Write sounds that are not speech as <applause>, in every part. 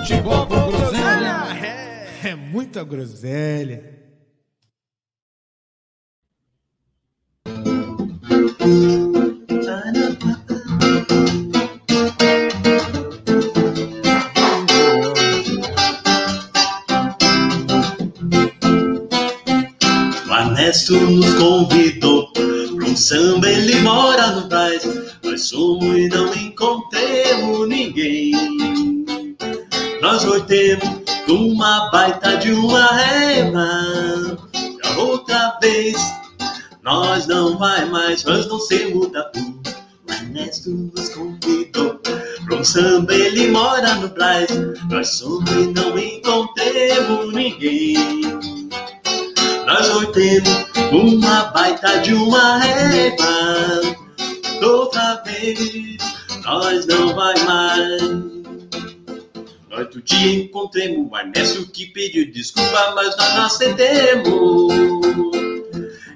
Futebol com groselha. É, é muita groselha. O Ernesto nos convidou um samba, ele mora no Brás. Nós somos e não encontremos ninguém. Nós voltemos com uma baita de uma rema. Já outra vez, nós não vai mais, nós não sermos tatu. O Ernesto nos convidou pra um samba, ele mora no Brás. Nós somos e não encontremos ninguém. Nós voltemos uma baita de uma régua. Outra vez, nós não vai mais. Outro dia encontremos o Ernesto que pediu desculpa, mas nós não acendemos.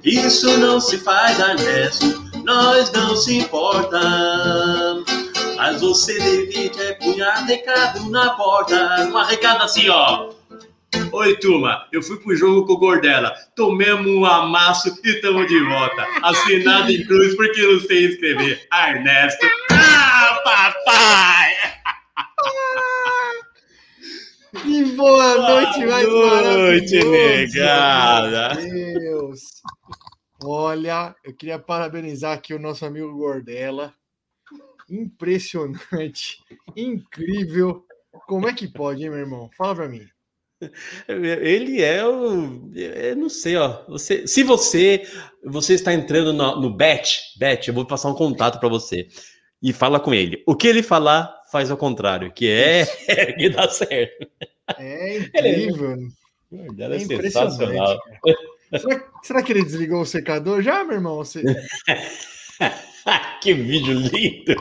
Isso não se faz, Ernesto, nós não se importa. Mas você devia é punhar recado na porta. Uma recado assim, ó. Oi, turma, eu fui pro jogo com o Gordela, tomemos um amasso e estamos de volta. Assinado em cruz porque não sei escrever. Ernesto. Ah, papai! <laughs> Que boa noite, mais noite, maravilhosa. negada. Meu Deus. Olha, eu queria parabenizar aqui o nosso amigo Gordela. Impressionante, incrível. Como é que pode, hein, meu irmão? Fala pra mim. Ele é o. Eu não sei, ó. Você, se você você está entrando no, no Bet, Bet, eu vou passar um contato para você. E fala com ele. O que ele falar, faz ao contrário, que é, <laughs> que dá certo. É <laughs> incrível. Gordela é, É sensacional. Será, será que ele desligou o secador já, meu irmão? Você... <laughs> que vídeo lindo!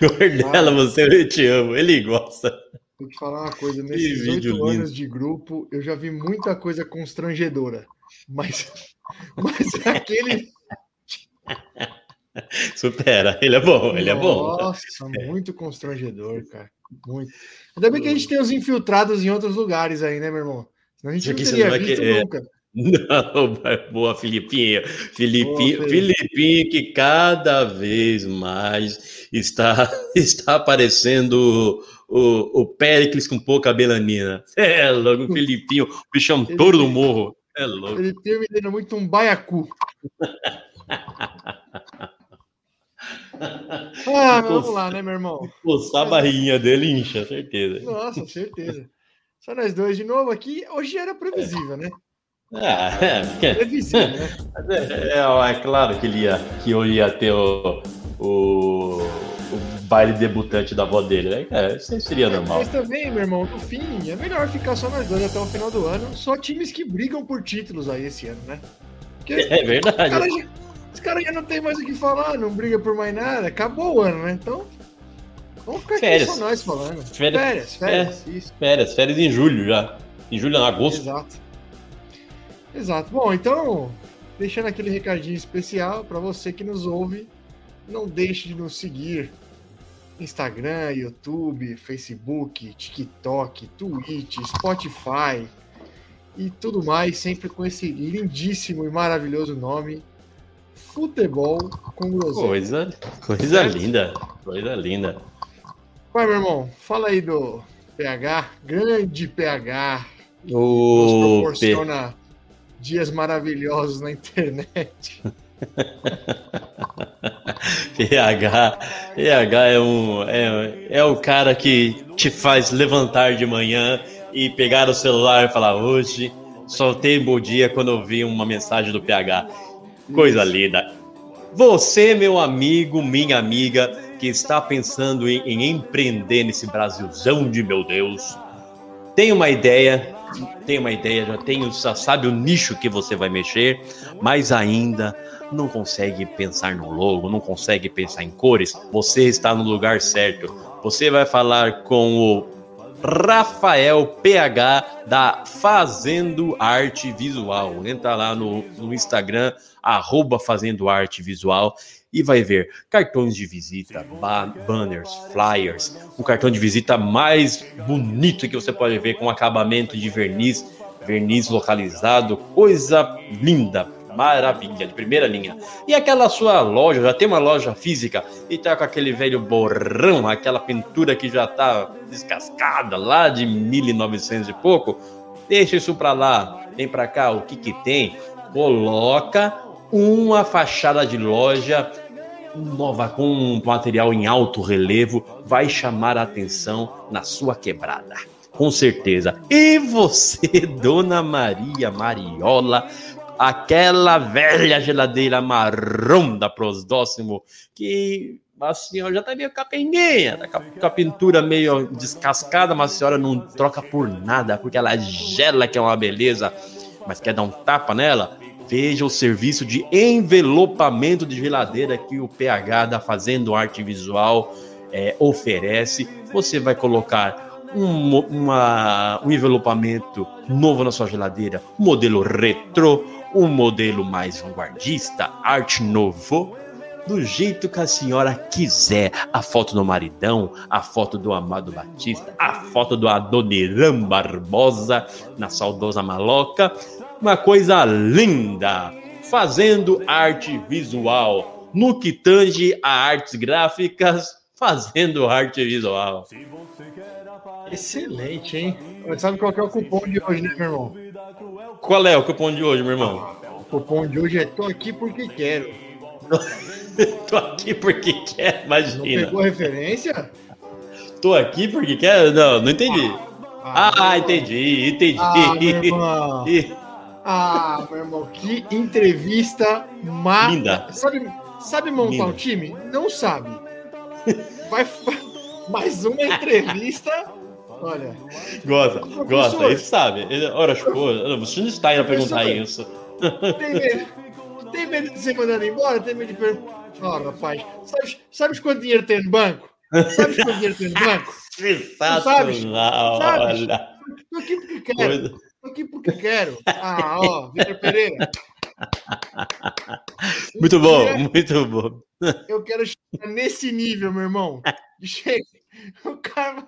Gordela, Ah. você eu te amo. Ele gosta. Vou te falar uma coisa, nesses oito anos de grupo, eu já vi muita coisa constrangedora. Mas, <laughs> mas aquele. Supera. Ele é bom, ele é bom. Nossa, muito constrangedor, cara. Muito. Ainda bem que a gente tem os infiltrados em outros lugares aí, né, meu irmão? Senão a gente não teria não visto querer. nunca. Não, boa, Filipinho. Filipinho, Boa, Filipinho que cada vez mais está, <laughs> está aparecendo o, o Péricles com pouca melanina. É louco, o Filipinho, o bichão touro do morro. É louco. Ele tem me dando muito um baiacu. <laughs> <laughs> Ah, vamos lá, né, meu irmão? Coçar a barriguinha dele incha, certeza. Nossa, <laughs> certeza. Só nós dois de novo aqui. Hoje era previsível, né? Ah, é, Previsível, né? <laughs> é, é, é claro que ele ia, que eu ia ter o, o, o baile debutante da avó dele. né? É, isso seria normal. Mas também, meu irmão, no fim, é melhor ficar só nós dois até o final do ano. Só times que brigam por títulos aí esse ano, né? Porque É os verdade. caras já, os caras já não tem mais o que falar, não briga por mais nada. Acabou o ano, né? Então, vamos ficar aqui Férias. só nós falando. Férias. Férias, férias, isso. Férias, férias em julho já. Em julho, não, agosto. Exato. Exato. Bom, então, deixando aquele recadinho especial para você que nos ouve, não deixe de nos seguir. Instagram, YouTube, Facebook, TikTok, Twitch, Spotify e tudo mais, sempre com esse lindíssimo e maravilhoso nome, Futebol com Groselha. Coisa, coisa Certo? linda. Coisa linda. Vai, meu irmão, fala aí do PH, grande PH, nos O P- proporciona dias maravilhosos na internet. <laughs> PH, PH é, um, é, é o cara que te faz levantar de manhã e pegar o celular e falar: hoje só tem bom dia quando eu vi uma mensagem do PH. Coisa linda. Você, meu amigo, minha amiga, que está pensando em, em empreender nesse Brasilzão de meu Deus, tem uma ideia, tem uma ideia, já tem, já sabe o nicho que você vai mexer, mas ainda não consegue pensar no logo, não consegue pensar em cores, você está no lugar certo. Você vai falar com o Rafael PH da Fazendo Arte Visual. Entra lá no, no Instagram, arroba Fazendo Arte Visual e vai ver cartões de visita, ba banners, flyers, o cartão de visita mais bonito que você pode ver com acabamento de verniz, verniz localizado, coisa linda, maravilha, de primeira linha. E aquela sua loja, já tem uma loja física e tá com aquele velho borrão, aquela pintura que já tá descascada lá de 1900 e pouco, deixa isso para lá, vem para cá, o que que tem? Coloca uma fachada de loja nova com um material em alto relevo vai chamar a atenção na sua quebrada. Com certeza. E você, <laughs> Dona Maria Mariola, aquela velha geladeira marrom da Prosdóximo, que a senhora já tá meio capenguinha, tá com a pintura meio descascada, mas a senhora não troca por nada, porque ela gela que é uma beleza, mas quer dar um tapa nela? Veja o serviço de envelopamento de geladeira que o PH da Fazendo Arte Visual é, oferece. Você vai colocar um, uma, um envelopamento novo na sua geladeira, um modelo retrô, um modelo mais vanguardista, arte novo, do jeito que a senhora quiser. A foto do maridão, a foto do Amado Batista, a foto do Adoniran Barbosa na saudosa maloca. Uma coisa linda! Fazendo arte visual. No que tange a artes gráficas, fazendo arte visual. Excelente, hein? Sabe qual é o cupom de hoje, né, meu irmão? Qual é o cupom de hoje, meu irmão? O cupom de hoje é tô aqui porque quero. <laughs> Tô aqui porque quero, Não imagina. pegou a referência? Tô aqui porque quero? Não, não entendi. Ah, meu entendi, entendi. Ah, <laughs> Ah, meu irmão, que entrevista má. Linda. Sabe, sabe montar Linda. um time? Não sabe. Vai mais uma entrevista. Olha, Gosta, gosta, ele sabe. Ele, ora, você não está indo a perguntar isso. tem medo, tem medo de ser mandado embora? Tem medo de perguntar. Ó, rapaz, sabe, sabe quanto dinheiro tem no banco? Sabe quanto dinheiro tem no banco? <laughs> Sensacional, Sabe? olha. Tô aqui porque quero. Coisa- aqui porque quero. Ah, ó, Vitor Pereira. <laughs> Muito bom, dia muito bom. <laughs> Eu quero chegar nesse nível, meu irmão. Chega. O cara.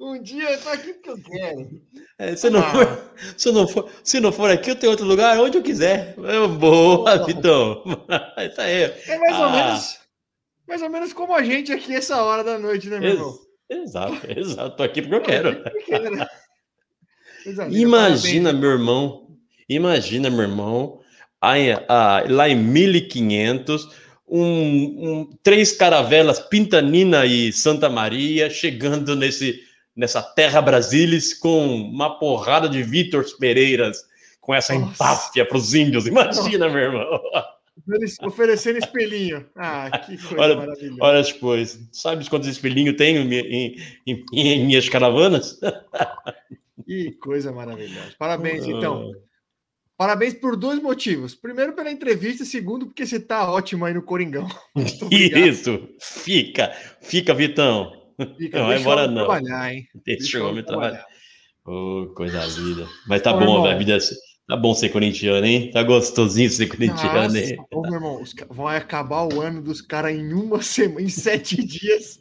Um dia eu tô aqui porque eu quero. É, se, não Ah. for, se, não for, se não for aqui, eu tenho outro lugar, onde eu quiser. É, Boa. Vitão. <laughs> Isso aí. É mais ou Ah. menos. Mais ou menos como a gente aqui essa hora da noite, né, meu irmão? Ex- Exato, exato. Tô aqui porque eu quero. Imagina, parabéns. meu irmão. Imagina, meu irmão. lá em 1500, um, um- três caravelas, Pintanina e Santa Maria, chegando nesse, nessa terra Brasilis com uma porrada de Vítor Pereiras, com essa Nossa. empáfia para os índios. Imagina, meu irmão. Oferece- Oferecendo espelhinho. Ah, que coisa Olha- maravilhosa. Olha depois. Sabe quantos espelhinhos tem em, em- em- em minhas caravanas? Que coisa maravilhosa. Parabéns, então. Parabéns por dois motivos. Primeiro, pela entrevista. Segundo, porque você tá ótimo aí no Coringão. <laughs> <laughs> Isso, fica, fica, Vitão. Fica, Não vai deixa embora, não. trabalhar, hein? Deixa o homem trabalhar. trabalhar. Ô, coisa linda. Mas tá Ô, bom, velho. a vida é- Tá bom ser corintiano, hein? Tá gostosinho ser corintiano, hein? Nossa, ô, meu irmão, os vai acabar o ano dos caras em uma semana, em sete <laughs> dias.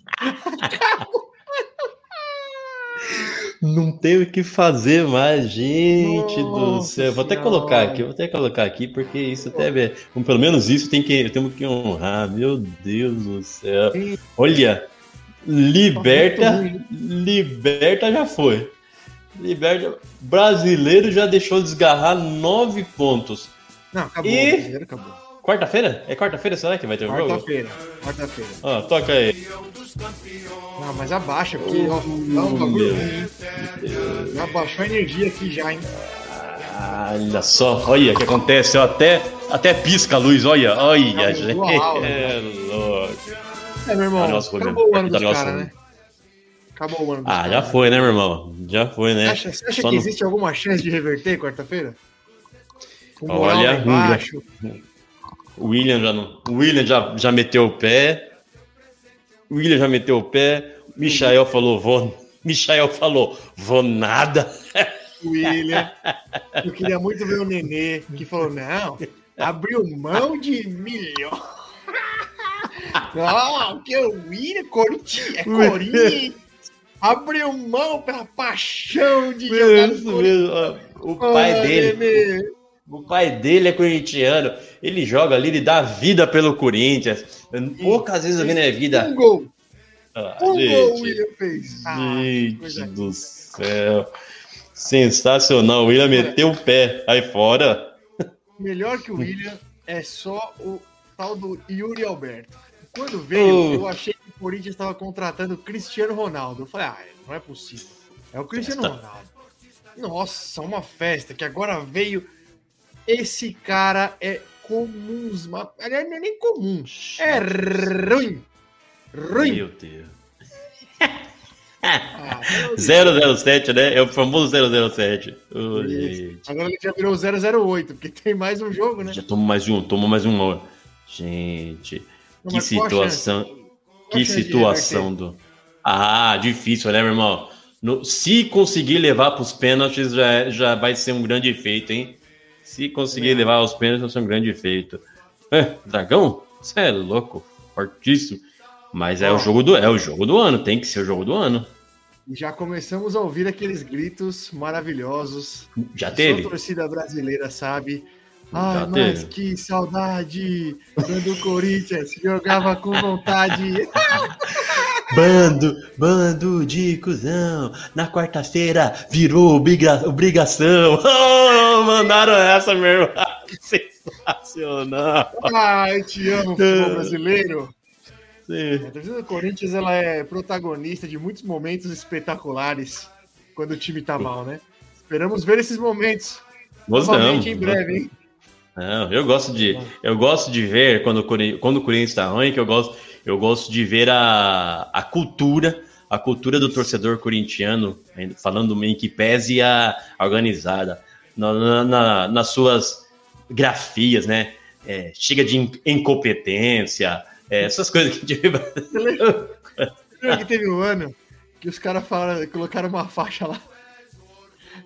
Não tem o que fazer mais, gente do Nossa céu. Vou até colocar aqui, vou até colocar aqui, porque isso até. um, Pelo menos isso tem que, temos que honrar. Meu Deus do céu. Olha, liberta. Liberta já foi. Liberta. Brasileiro já deixou desgarrar nove pontos. Não, acabou. E- acabou. Quarta-feira? É quarta-feira, será que vai ter o jogo? Quarta-feira. Quarta-feira. Ó, toca aí. Não, mas abaixa, porque ó, dá um bagulho? Já baixou a energia aqui já, hein? Olha só, olha o que acontece, ó, até, até pisca a luz, olha, olha, gente. <laughs> É louco. É, meu irmão, Tá nosso acabou o ano tá dos nosso- caras, né? Acabou o ano. Ah, já caras, foi, né, meu irmão? Já foi, né? Você acha, você acha que não- existe alguma chance de reverter quarta-feira? Com moral Olha, lá embaixo. O William já não. O William já, já meteu o pé. O William já meteu o pé. Michael falou, vou. <laughs> Michael falou, vou nada. William. Eu queria muito ver o Nenê, que falou: não, abriu mão de milhão. <laughs> Não, que o William, Corinthians, é Corinthians. Abriu mão pela paixão de jogar Corinthians. ó. O pai Ah, dele. Nenê. O pai dele é corintiano. Ele joga ali, ele dá vida pelo Corinthians. Poucas vezes eu vi na vida. Um gol. Ah, Um gol o gente, William fez. Ah, gente coisa do céu. Sensacional. O William meteu o pé aí fora. Melhor que o William é só o tal do Yuri Alberto. Quando veio, Oh. eu achei que o Corinthians estava contratando o Cristiano Ronaldo. Eu falei, ah, não é possível. É o Cristiano Festa. Ronaldo. Nossa, uma festa que agora veio. Esse cara é comum. mas- Aliás, não é nem comum. É ruim. Ruim. Meu Deus. Ah, meu Deus. 007, né? É o famoso 007. Ô, Isso. gente. Agora ele já virou 008, porque tem mais um jogo, né? Já tomou mais um, tomou mais um. Gente, Não, que situação. Que situação do. Ah, difícil, né, meu irmão? No- se conseguir levar para os pênaltis, já, é- já vai ser um grande feito, hein? Se conseguir É. levar aos pênaltis, vai ser um grande feito. É, Dragão? Você é louco, fortíssimo. Mas é o jogo do é o jogo do ano, tem que ser o jogo do ano. Já começamos a ouvir aqueles gritos maravilhosos. Já Só teve? a torcida brasileira sabe. Ai, mas que saudade quando o Corinthians jogava com vontade. <laughs> Bando, bando de cuzão. Na quarta-feira virou obriga- obrigação. <laughs> Oh, mandaram essa, meu irmão. <laughs> Sensacional. Ai, te amo, futebol brasileiro. Sim. A torcida do Corinthians ela é protagonista de muitos momentos espetaculares quando o time tá mal, né? Esperamos ver esses momentos novamente em breve, hein? Não, eu gosto de, eu gosto de ver quando quando o Corinthians está ruim, que eu gosto, eu gosto de ver a, a cultura, a cultura do torcedor corintiano, falando em que pese a organizada, na, na- na- nas suas grafias, né? É, chega de in- incompetência, é, essas coisas que lembra que teve um ano que os caras falaram, colocaram uma faixa lá.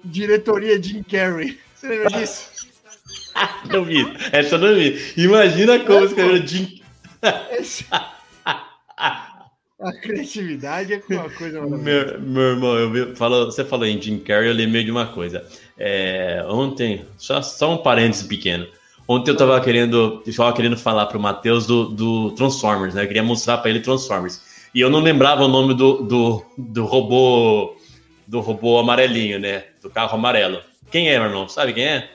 Diretoria Jim Carrey. Você lembra disso? <laughs> não vi, essa eu não vi. Imagina como escreveram Jim. <laughs> A criatividade é uma coisa. Meu, meu irmão, eu vi- falou, você falou em Jim Carrey, eu lembrei de uma coisa. É, ontem, só, só um parênteses pequeno. Ontem eu tava querendo, eu tava querendo falar pro Matheus do, do Transformers, né? Eu queria mostrar pra ele Transformers. E eu não lembrava o nome do, do, do robô do robô amarelinho, né? Do carro amarelo. Quem é, meu irmão? Sabe quem é?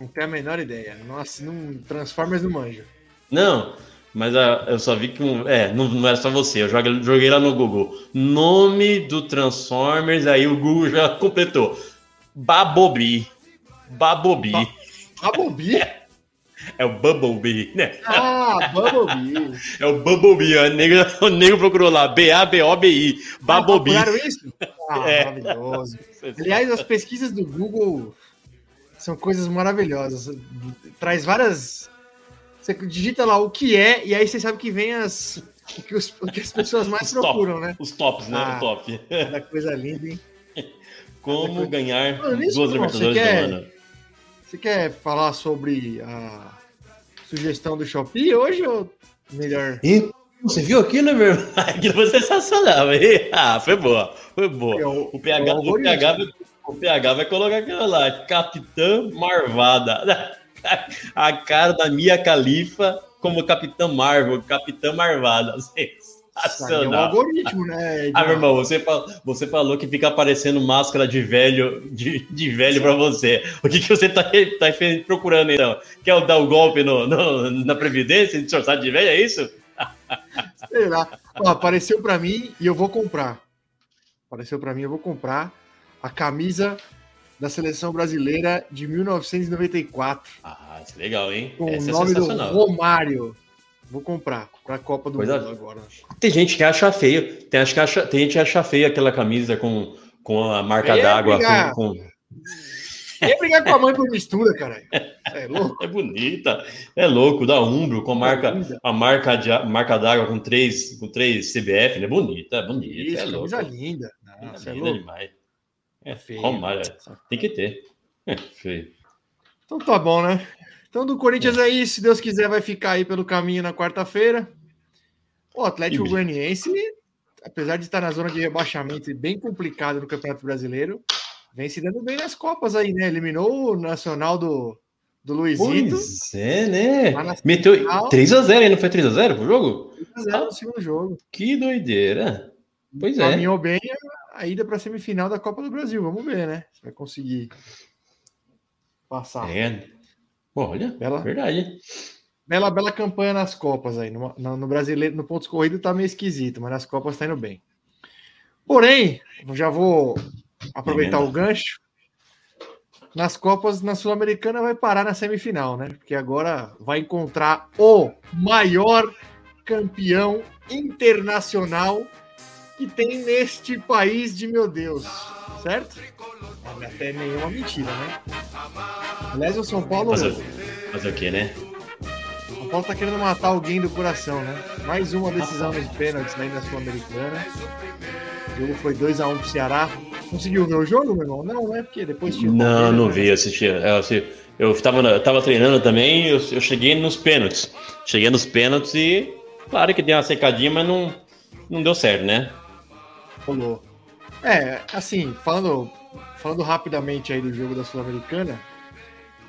Não tenho a menor ideia. Nossa, não Transformers no manjo. Não, mas ah, eu só vi que um, é, não, não era só você. Eu joguei, joguei lá no Google. Nome do Transformers, aí o Google já completou. Babobi. Babobi. Ba- A Bobi? <laughs> É o Bumblebee, né? Ah, Bumblebee. <laughs> É o Bumblebee. O nego, <laughs> o nego procurou lá. B-A-B-O-B-I. Babobi. Ah, procuraram isso? Ah, É. maravilhoso. Aliás, as pesquisas do Google são coisas maravilhosas. Traz várias. Você digita lá o que é, e aí você sabe que vem as. O que, os- o que as pessoas mais top. procuram, né? Os tops, né? Ah. O top. Da coisa linda, hein? <laughs> Como ganhar Mano, duas não, você Libertadores quer- ano. Você quer falar sobre a sugestão do Shopee hoje ou melhor? E você viu aquilo, meu irmão? <laughs> Aquilo foi sensacional? Ah, foi boa. Foi boa. O- PH, o. PH, o PH vai colocar aquilo lá, Capitã Marvada. <laughs> A cara da Mia Khalifa como Capitã Marvel, Capitã Marvada. <laughs> Aí É um Sensacional. algoritmo, né? Ah, meu irmão, você, fal- você falou que fica aparecendo máscara de velho, de, de velho pra você. O que, que você tá, tá procurando então? Quer dar o golpe no, no- na Previdência, disfarçado de velho, é isso? Sei lá. Ó, apareceu pra mim e eu vou comprar. Apareceu pra mim, eu vou comprar a camisa da seleção brasileira de 1994 Ah, isso é legal, hein? com Essa o é nome do sensacional. Romário. Vou comprar pra Copa do Coisa- Mundo agora. Tem gente que acha feio. Tem, acho que acha, tem gente que acha feio aquela camisa com, com a marca é d'água. Com, com- Ia brigar com a mãe por mistura, caralho. É <laughs> louco. É bonita. É louco, da Umbro, com a marca, a marca, de, marca d'água com três, com três CBF, né? Bonita, é bonita. Isso, é louco. linda. Você é linda louco. demais. É Feio. Romário, é. Tem que ter. É, feio. Então tá bom, né? Então do Corinthians é isso. Se Deus quiser, vai ficar aí pelo caminho na quarta-feira. O Atlético. Goianiense, apesar de estar na zona de rebaixamento e bem complicado no Campeonato Brasileiro, vem se dando bem nas Copas aí, né? Eliminou o Nacional do, do Luizito. Pois é, né? Meteu final. 3x0 aí, não foi 3x0 pro jogo? 3x0 no segundo jogo. Que doideira. Pois é. Caminhou bem a, ida para a semifinal da Copa do Brasil. Vamos ver, né? Se vai conseguir passar. É. Olha, Bela, verdade. bela, bela campanha nas Copas aí. No, no, no brasileiro, no pontos corrido tá meio esquisito, mas nas Copas tá indo bem. Porém, já vou aproveitar o gancho. Nas Copas, na Sul-Americana, vai parar na semifinal, né? Porque agora vai encontrar o maior campeão internacional que tem neste país de meu Deus, certo? Até nenhuma mentira, né? Aliás, o São Paulo. Fazer, fazer o quê, né? O São Paulo tá querendo matar alguém do coração, né? Mais uma decisão nos pênaltis aí na Sul-Americana. O jogo foi 2x1 pro Ceará. Conseguiu ver o jogo, meu irmão? Não, né? Porque depois tinha. Não, não vi, assisti. Eu, assisti. eu tava, eu tava treinando também, eu, eu cheguei nos pênaltis. Cheguei nos pênaltis e, claro que deu uma secadinha, mas não, não deu certo, né? Rolou. É, assim, falando, falando rapidamente aí do jogo da Sul-Americana,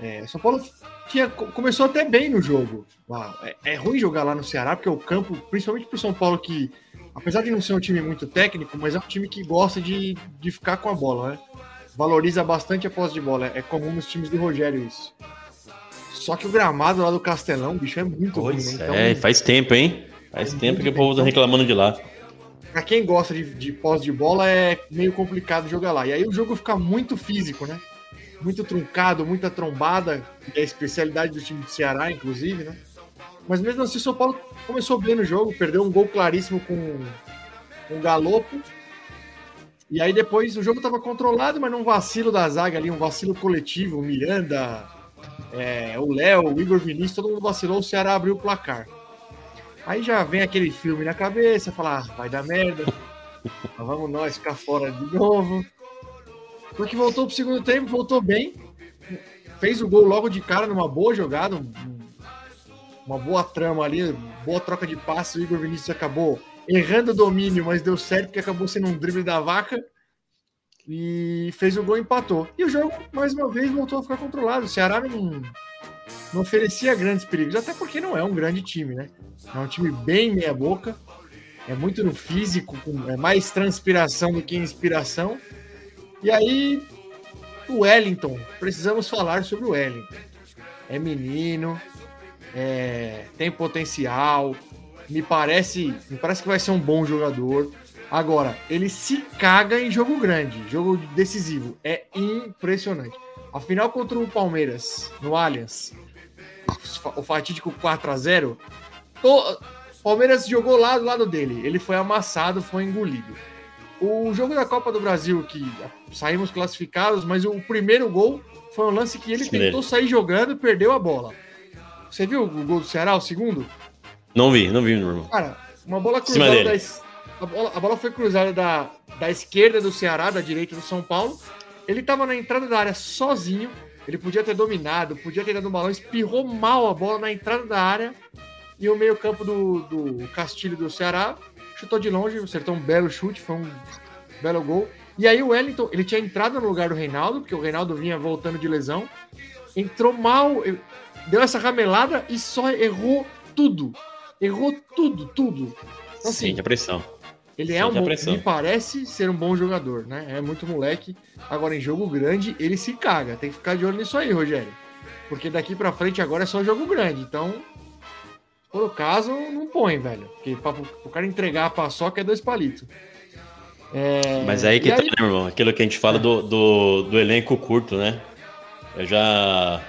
é, São Paulo tinha, co- começou até bem no jogo. lá. É, é ruim jogar lá no Ceará, porque o campo, principalmente pro São Paulo, que apesar de não ser um time muito técnico, mas é um time que gosta de, de ficar com a bola, né? Valoriza bastante a posse de bola. É comum nos times do Rogério isso. Só que o gramado lá do Castelão, bicho, é muito ruim, Pois né? Então, é, faz tempo, hein? Faz Faz tempo que o povo tá reclamando de lá. Pra quem gosta de, de posse de bola, é meio complicado jogar lá. E aí o jogo fica muito físico, né? Muito truncado, muita trombada, que é a especialidade do time do Ceará, inclusive, né? Mas mesmo assim, o São Paulo começou bem no jogo, perdeu um gol claríssimo com um galopo. E aí depois o jogo estava controlado, mas num vacilo da zaga ali, um vacilo coletivo, o Miranda, é, o Léo, o Igor Vinícius, todo mundo vacilou, o Ceará abriu o placar. Aí já vem aquele filme na cabeça, falar, ah, vai dar merda. Mas vamos nós ficar fora de novo. Porque voltou pro segundo tempo, voltou bem. Fez o gol logo de cara numa boa jogada, um- um- uma boa trama ali, boa troca de passe. O Igor Vinícius acabou errando o domínio, mas deu certo porque acabou sendo um drible da vaca. E fez o gol empatou. E o jogo, mais uma vez, voltou a ficar controlado. O Ceará não, não oferecia grandes perigos, até porque não é um grande time, né? É um time bem meia-boca. É muito no físico, é mais transpiração do que inspiração. E aí, o Wellington, precisamos falar sobre o Wellington. É menino, é, tem potencial, me parece, me parece que vai ser um bom jogador. Agora, ele se caga em jogo grande, jogo decisivo. É impressionante. A final contra o Palmeiras, no Allianz, o fatídico 4 a 0 to- Palmeiras jogou lá do lado dele. Ele foi amassado, foi engolido. O jogo da Copa do Brasil, que saímos classificados, mas o primeiro gol foi um lance que ele Sim, tentou sair jogando e perdeu a bola. Você viu o gol do Ceará, o segundo? Não vi, não vi, meu irmão. Cara, uma bola cruzada dele. da, a, bola, a bola foi cruzada da, da esquerda do Ceará, da direita do São Paulo. Ele tava na entrada da área sozinho. Ele podia ter dominado, podia ter dado um balão, espirrou mal a bola na entrada da área. E o meio-campo do, do Castilho do Ceará chutou de longe, acertou um belo chute, foi um belo gol. E aí o Wellington, ele tinha entrado no lugar do Reinaldo, porque o Reinaldo vinha voltando de lesão. Entrou mal, eu- deu essa ramelada e só errou tudo. Errou tudo, tudo. Então, assim, Sente a pressão. Ele é um Sente a bom, pressão. me parece ser um bom jogador, né? É muito moleque. Agora em jogo grande ele se caga. Tem que ficar de olho nisso aí, Rogério. Porque daqui pra frente agora é só jogo grande. Então, por o caso, não põe, velho. Porque pra, o cara entregar a paçoca é dois palitos. É, Mas aí que e tá, né, meu irmão? Aquilo que a gente fala do, do, do elenco curto, né? Eu já.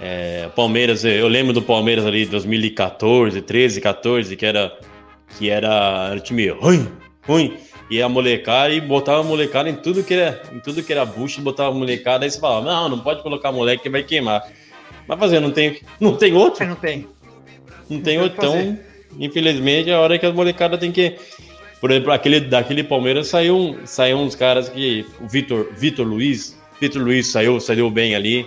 É, Palmeiras, eu lembro do Palmeiras ali 2014, 13, 14, que era que era, era time ruim, ruim. E a molecada e botava a molecada em tudo que era, em tudo que era bucho, botava a molecada, aí você falava, não, não pode colocar moleque que vai queimar. Mas fazer, não tem, não tem outro? Não tem. Não tem outro, então, infelizmente, é a hora que as molecadas tem que. Por exemplo, aquele, daquele Palmeiras saiu, um- saiu uns caras que. O Vitor, Vitor Luiz. Vitor Luiz saiu, saiu bem ali.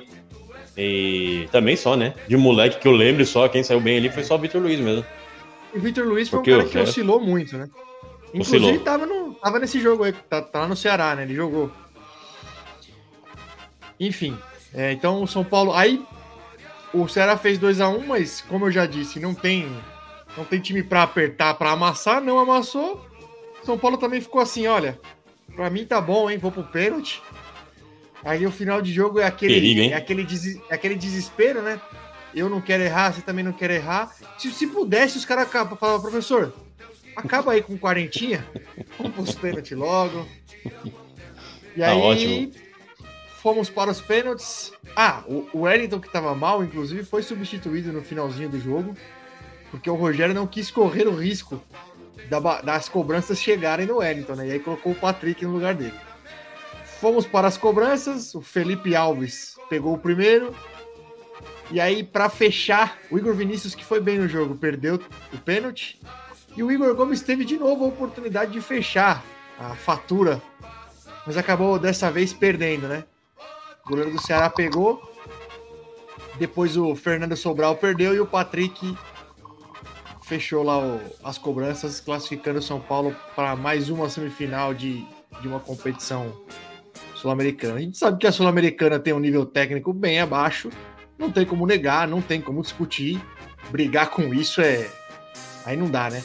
E também só, né? De moleque que eu lembro só, quem saiu bem ali foi só o Vitor Luiz mesmo. O Vitor Luiz foi um cara que oscilou muito, né? Inclusive, Oscilou. tava, no, tava nesse jogo aí, tá, tá lá no Ceará, né? Ele jogou. Enfim, é, então o São Paulo. Aí o Ceará fez 2 a 1 mas como eu já disse, não tem, não tem time pra apertar, pra amassar, não amassou. São Paulo também ficou assim: olha, pra mim tá bom, hein? Vou pro pênalti. Aí o final de jogo é aquele, Perigo, é aquele, des- é aquele desespero, né? Eu não quero errar, você também não quer errar. Se, se pudesse, os caras acabam, falavam, professor, acaba aí com quarentinha, vamos pros pênaltis logo. E Tá aí, ótimo. fomos para os pênaltis. Ah, o, Wellington, que tava mal, inclusive, foi substituído no finalzinho do jogo, porque o Rogério não quis correr o risco das cobranças chegarem no Wellington, né? E aí colocou o Patrick no lugar dele. Fomos para as cobranças, o Felipe Alves pegou o primeiro. E aí, para fechar, o Igor Vinícius, que foi bem no jogo, perdeu o pênalti. E o Igor Gomes teve de novo a oportunidade de fechar a fatura, mas acabou dessa vez perdendo, né? O goleiro do Ceará pegou. Depois o Fernando Sobral perdeu e o Patrick fechou lá o- as cobranças, classificando o São Paulo para mais uma semifinal de, de uma competição sul-americana. A gente sabe que a sul-americana tem um nível técnico bem abaixo, não tem como negar, não tem como discutir. Brigar com isso é. Aí não dá, né?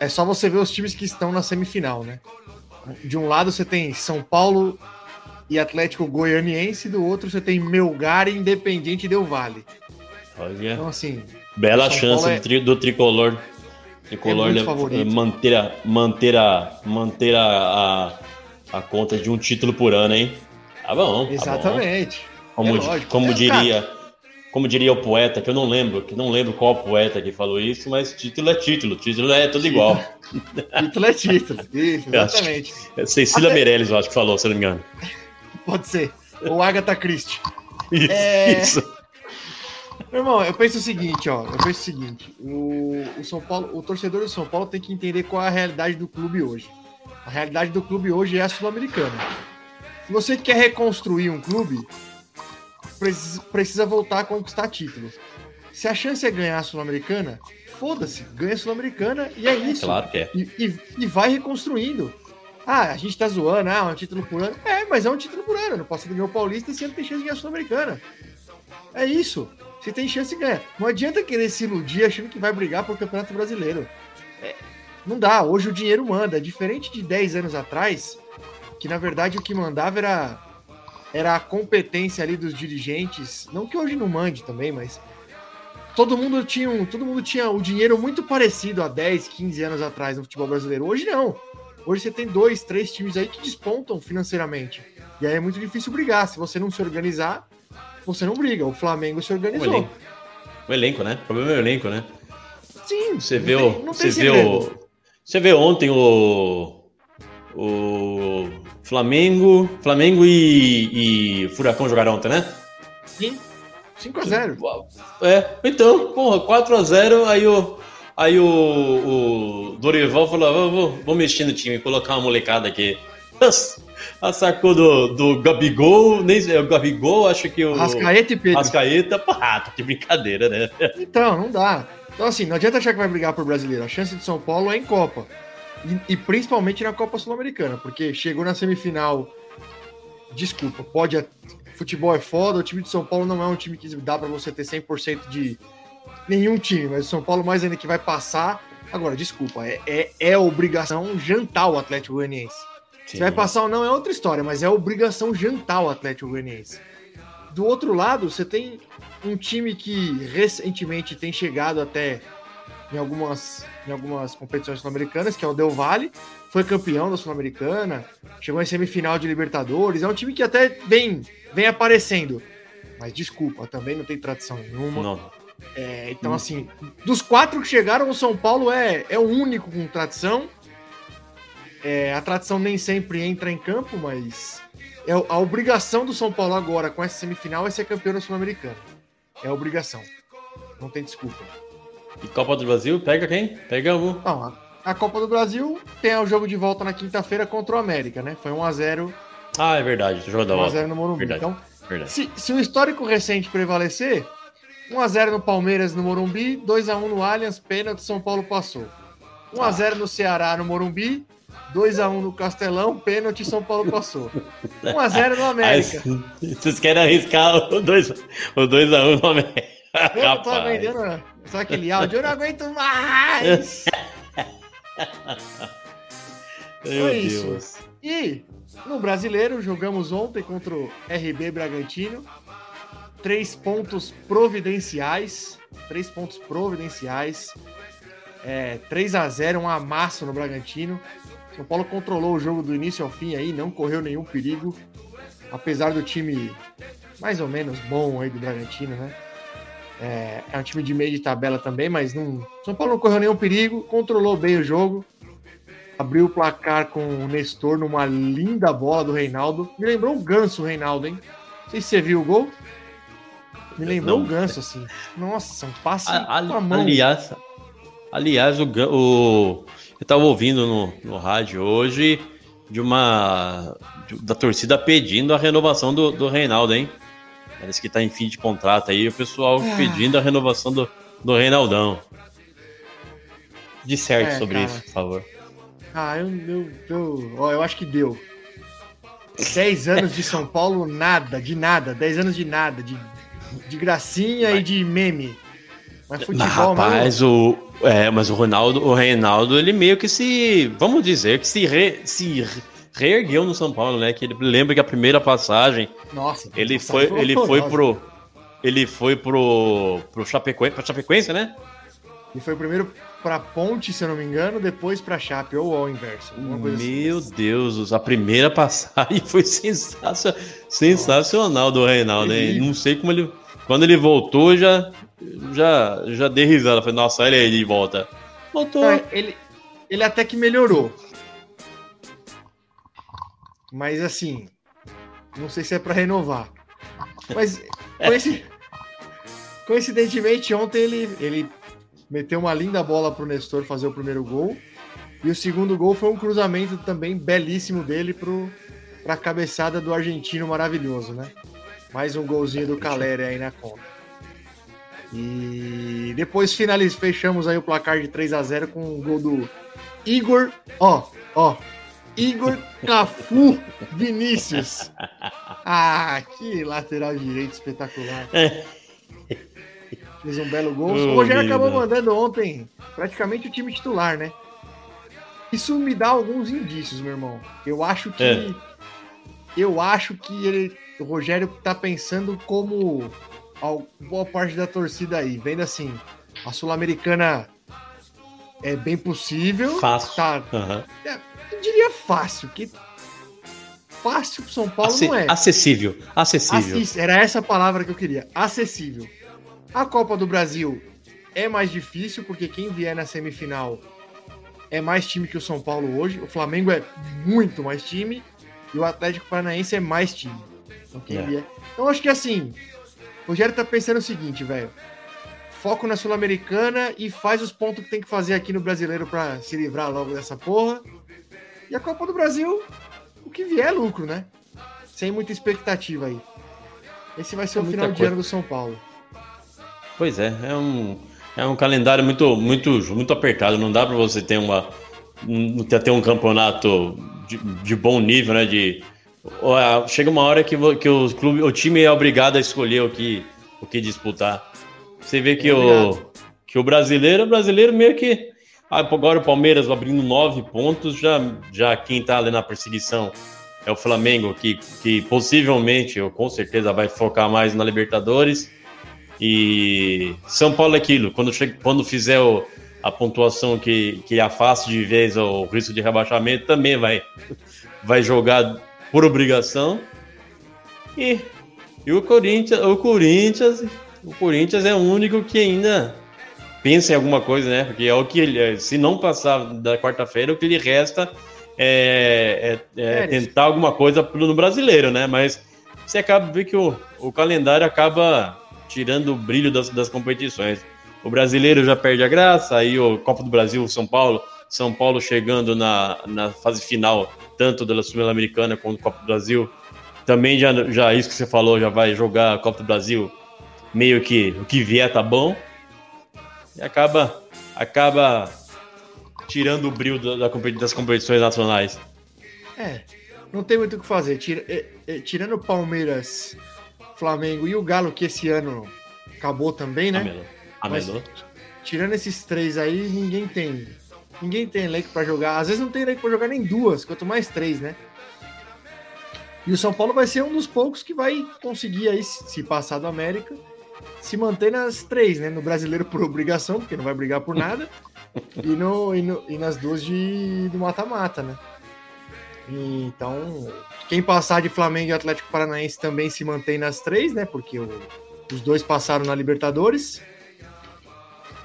É só você ver os times que estão na semifinal, né? De um lado você tem São Paulo e Atlético Goianiense, do outro você tem Melgar e Independiente Del Vale. Olha, Então, assim, bela São chance é- do, tri- do tricolor. Tricolor É manter, a, manter, a, manter a, a, a conta de um título por ano, hein? Tá bom. tá bom. exatamente. Como, É como É, diria, como diria o poeta, que eu não lembro, que não lembro qual poeta que falou isso, mas título é título, título é tudo igual. <laughs> Título é título. Isso, exatamente. É Cecília Até- Meirelles, eu acho que falou, se não me engano. Pode ser. Ou Agatha Christie. Isso. É. isso. Meu irmão, eu penso o seguinte, ó. Eu penso o seguinte: o, o São Paulo, o torcedor do São Paulo tem que entender qual é a realidade do clube hoje. A realidade do clube hoje é a sul-americana. Se você quer reconstruir um clube, precisa, precisa voltar a conquistar título. Se a chance é ganhar a sul-americana, foda-se, ganha a sul-americana e é isso. Claro que é. E, e- e vai reconstruindo. Ah, a gente tá zoando, ah, é um título por ano. É, mas é um título por ano. No passado ganhou o Paulista e ano tem chance de ganhar a Sul-Americana. É isso. Você tem chance de ganhar. Não adianta querer se iludir achando que vai brigar pro Campeonato Brasileiro. É, não dá. Hoje o dinheiro manda. É diferente de 10 anos atrás, que na verdade o que mandava era, era a competência ali dos dirigentes. Não que hoje não mande também, mas todo mundo tinha um, todo mundo tinha o dinheiro muito parecido há 10, 15 anos atrás no futebol brasileiro. Hoje não. Hoje você tem dois, três times aí que despontam financeiramente. E aí é muito difícil brigar. Se você não se organizar, você não briga. O Flamengo se O organizou. elenco. O elenco, né? O problema é o elenco, né? Sim. Você não vê, tem- o, você vê o. Você vê ontem o. O Flamengo. Flamengo e, e Furacão jogaram ontem, né? Sim. 5 a 0 É, então, porra, 4x0, aí o. Aí o, o Dorival falou: vou, vou, vou mexer no time, colocar uma molecada aqui. <laughs> A sacou do, do Gabigol, nem sei, o Gabigol, acho que o. Rascaeta e Pedro. Rascaeta, pá, tá de brincadeira, né? Então, não dá. Então, assim, não adianta achar que vai brigar por brasileiro. A chance de São Paulo é em Copa. E, e principalmente na Copa Sul-Americana, porque chegou na semifinal. Desculpa, pode. Futebol é foda, o time de São Paulo não é um time que dá pra você ter 100% de nenhum time, mas o São Paulo mais ainda que vai passar. Agora, desculpa, é, é, é obrigação jantar o Atlético Goianiense. Se vai passar ou não é outra história, mas é obrigação jantar o Atlético Goianiense. Do outro lado, você tem um time que recentemente tem chegado até em algumas, em algumas competições sul-americanas, que é o Del Valle, foi campeão da Sul-Americana, chegou em semifinal de Libertadores, é um time que até vem, vem aparecendo. Mas desculpa, também não tem tradição nenhuma. Não. É, então, assim, dos quatro que chegaram, o São Paulo é, é o único com tradição. É, a tradição nem sempre entra em campo, mas é a obrigação do São Paulo agora com essa semifinal é ser campeão da Sul-Americana. É a obrigação. Não tem desculpa. E Copa do Brasil, pega quem? Pega um. Não, a, Copa do Brasil tem o jogo de volta na quinta-feira contra o América, né? Foi 1x0 Ah, é verdade. Jogo da volta. 1x0 no Morumbi. Verdade. Então, Verdade. se, se o histórico recente prevalecer, 1x0 no Palmeiras no Morumbi, 2x1 no Allianz, pênalti, São Paulo passou. 1x0 no Ceará no Morumbi, 2x1 no Castelão, pênalti, São Paulo passou. <laughs> 1x0 no América. Vocês querem arriscar o 2x1 o dois a um no América. Eu tô vendendo só aquele áudio, eu não aguento mais! <laughs> Meu Foi isso. Deus. E no brasileiro, jogamos ontem contra o RB Bragantino. Três pontos providenciais. Três pontos providenciais. É, 3 a 0 um amasso no Bragantino. São Paulo controlou o jogo do início ao fim aí, não correu nenhum perigo. Apesar do time mais ou menos bom aí do Bragantino, né? É, é um time de meio de tabela também, mas não. São Paulo não correu nenhum perigo, controlou bem o jogo abriu o placar com o Nestor numa linda bola do Reinaldo. Me lembrou um ganso o Reinaldo, hein? Não sei se você viu o gol. Me lembrou Não. um ganso, assim. Nossa, um passe A- a- com a mão. aliás, aliás o, o- eu tava ouvindo no, no rádio hoje de uma da torcida pedindo a renovação do, do Reinaldo, hein? Parece que tá em fim de contrato aí, o pessoal Ah. pedindo a renovação do, do Reinaldão. Disserte É, sobre cara. isso, por favor. Ah, eu, eu, eu, ó, eu acho que deu. 10 anos de São Paulo, nada, de nada. 10 anos de nada, de, de gracinha e de meme. Mas Mas, futebol, rapaz, o, é, mas o Ronaldo, o Reinaldo, ele meio que se, vamos dizer, que se, re- se re- reergueu no São Paulo, né? Que ele lembra que a primeira passagem nossa. Ele foi, ele foi pro. Ele foi pro. pro Chapecoense, pra Chapecoense, né? Ele foi primeiro pra Ponte, se eu não me engano, depois pra Chape, ou ao inverso. assim. Meu Deus, a primeira <laughs> passagem foi sensacional, sensacional do Reinaldo? Terrível. Não sei como ele. Quando ele voltou, já. Já, já dei risada. Falei, nossa, olha ele de volta. Voltou. Não, ele, ele até que melhorou. Mas assim, não sei se é pra renovar. Mas <laughs> coinci- coincidentemente, ontem ele, ele meteu uma linda bola pro Nestor fazer o primeiro gol. E o segundo gol foi um cruzamento também belíssimo dele pro, pra cabeçada do argentino maravilhoso, né? Mais um golzinho do Caleri aí na conta. E depois finaliz, fechamos aí o placar de 3 a 0 com o gol do Igor, ó, ó, Igor Cafu Vinícius. Ah, que lateral direito espetacular. Fez um belo gol. Ô, o Rogério acabou mandando ontem praticamente o time titular, né? Isso me dá alguns indícios, meu irmão. Eu acho que É. eu acho que ele, o Rogério tá pensando como a boa parte da torcida aí, vendo assim, a Sul-Americana é bem possível. Fácil. Tá, Aham. eu diria fácil, que fácil pro São Paulo Ace- não é. Acessível. Acessível. Assis- era essa a palavra que eu queria. Acessível. A Copa do Brasil é mais difícil, porque quem vier na semifinal é mais time que o São Paulo hoje. O Flamengo é muito mais time e o Atlético Paranaense é mais time. Então, quem É. vier. Então acho que assim, o Rogério tá pensando o seguinte, velho. Foco na Sul-Americana e faz os pontos que tem que fazer aqui no brasileiro pra se livrar logo dessa porra. E a Copa do Brasil, o que vier é lucro, né? Sem muita expectativa aí. Esse vai ser É o final de coisa. ano do São Paulo. Pois é, é um, é um calendário muito, muito, muito apertado. Não dá para você ter uma um- ter um campeonato de, de bom nível, né? De chega uma hora que, que o clube, o time é obrigado a escolher o que, o que disputar. Você vê que É o que o brasileiro, o brasileiro meio que agora o Palmeiras abrindo nove pontos, já já quem tá ali na perseguição é o Flamengo que, que possivelmente ou com certeza vai focar mais na Libertadores. E São Paulo é aquilo, quando, chega, quando fizer o- a pontuação que, que afaste de vez o risco de rebaixamento, também vai, vai jogar por obrigação. E E o Corinthians, o Corinthians, o Corinthians é o único que ainda pensa em alguma coisa, né? Porque é o que ele, se não passar da quarta-feira, o que lhe resta é, é- é Férias. tentar alguma coisa pro- no brasileiro, né? Mas você acaba vendo que o, o calendário acaba tirando o brilho das, das competições. O brasileiro já perde a graça, aí o Copa do Brasil, São Paulo, São Paulo chegando na, na fase final, tanto da Sul-Americana quanto Copa do Brasil. Também já, já isso que você falou, já vai jogar a Copa do Brasil, meio que o que vier tá bom. E acaba, acaba tirando o brilho da, da competi- das competições nacionais. É, não tem muito o que fazer. Tira- é, é, tirando o Palmeiras, Flamengo e o Galo, que esse ano acabou também, né? Amelou. Mas- Amelou. Tirando esses três aí, ninguém tem. Ninguém tem elenco pra jogar. Às vezes não tem elenco pra jogar nem duas, quanto mais três, né? E o São Paulo vai ser um dos poucos que vai conseguir aí, se passar do América, se manter nas três, né? No brasileiro por obrigação, porque não vai brigar por nada. e, no, e, no- e nas duas de, do mata-mata, né? E, então, quem passar de Flamengo e Atlético Paranaense também se mantém nas três, né? Porque o- os dois passaram na Libertadores.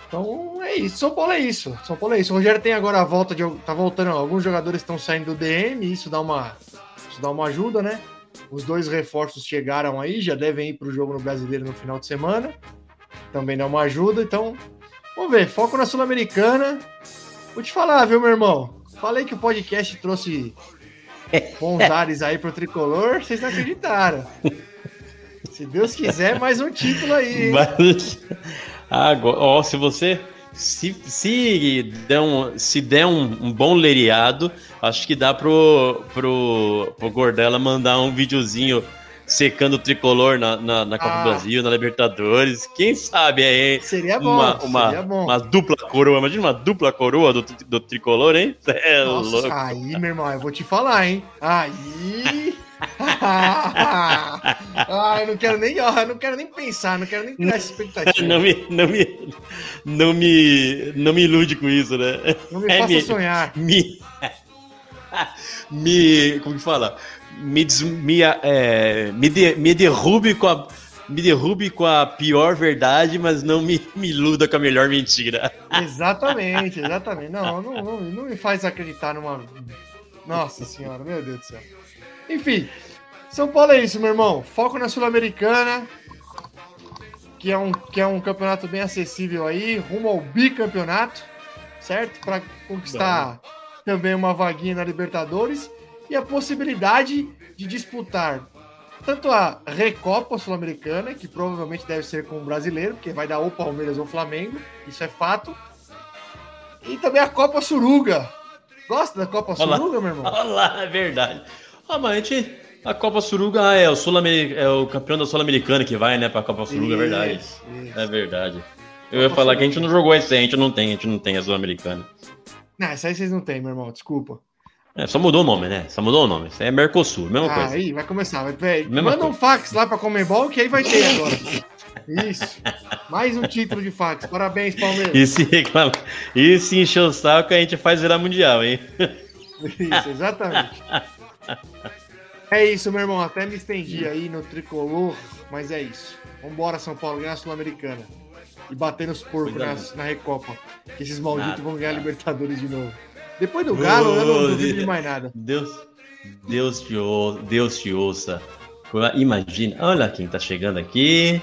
Então é isso. São Paulo é isso. São Paulo é isso. O Rogério tem agora a volta de. Tá voltando. Alguns jogadores estão saindo do DM. Isso dá uma, isso dá uma ajuda, né? Os dois reforços chegaram aí, já devem ir para o jogo no brasileiro no final de semana. Também dá uma ajuda. Então, vamos ver. Foco na Sul-Americana. Vou te falar, viu, meu irmão? Falei que o podcast trouxe <laughs> bons ares aí pro tricolor. Vocês não acreditaram. Se Deus quiser, mais um título aí. Mas, agora, ó, se você se, se der, um, se der um, um bom lereado, acho que dá pro, pro, pro Gordela mandar um videozinho secando o tricolor na, na, na Copa Ah. do Brasil, na Libertadores. Quem sabe aí Seria bom. uma, uma, seria bom. uma dupla coroa. Imagina uma dupla coroa do, do tricolor, hein? <laughs> É Nossa, louco. aí, meu irmão, eu vou te falar, hein? Aí. <laughs> eu não quero nem, não quero nem pensar, não quero nem criar essa expectativa. Não me, não, me, não, me, não me ilude com isso, né? Não me é faça me- sonhar. me. me. Como que fala? Me, des- me, é, me, de- me derrube com a. Me derrube com a pior verdade, mas não me, me iluda com a melhor mentira. Exatamente, <laughs> exatamente. Não, não, não, não me faz acreditar numa. Nossa senhora, meu Deus do céu. Enfim, São Paulo é isso, meu irmão. Foco na Sul-Americana, que é, um, que é um campeonato bem acessível aí, rumo ao bicampeonato, certo? Para conquistar também uma vaguinha na Libertadores e a possibilidade de disputar tanto a Recopa Sul-Americana, que provavelmente deve ser com o brasileiro, porque vai dar ou Palmeiras ou Flamengo, isso é fato. E também a Copa Suruga. Gosta da Copa Olha lá. Suruga, meu irmão? Olha lá, é verdade. Ah, mas a gente. A Copa Suruga ah, é o, Sul é o campeão da Sul-Americana que vai, né, pra Copa Suruga, é verdade. Isso, isso. É verdade. Eu ia Copa falar que a gente Suruga. não jogou esse, a gente não tem, a gente não tem a Sul-Americana. Não, essa aí vocês não têm, meu irmão, desculpa. É, só mudou o nome, né? Só mudou o nome. Isso aí é Mercosul, mesma Ah, coisa. aí, vai começar. Vai, vai- manda um coisa. fax lá pra Comembol, que aí vai ter agora. Isso. Mais um título de fax. Parabéns, Palmeiras. E se reclama, e se encher o saco, a gente faz virar mundial, hein? Isso, exatamente. <laughs> É isso, meu irmão. Até me estendi aí no tricolor, mas é isso. Vambora, São Paulo, ganhar a Sul-Americana. E bater nos porcos na, na Recopa. Que esses malditos Nada, vão ganhar a nada. Libertadores de novo. Depois do Galo, eu não duvido de mais nada. Deus, Deus te, ou- Deus te ouça. Imagina, olha quem tá chegando aqui.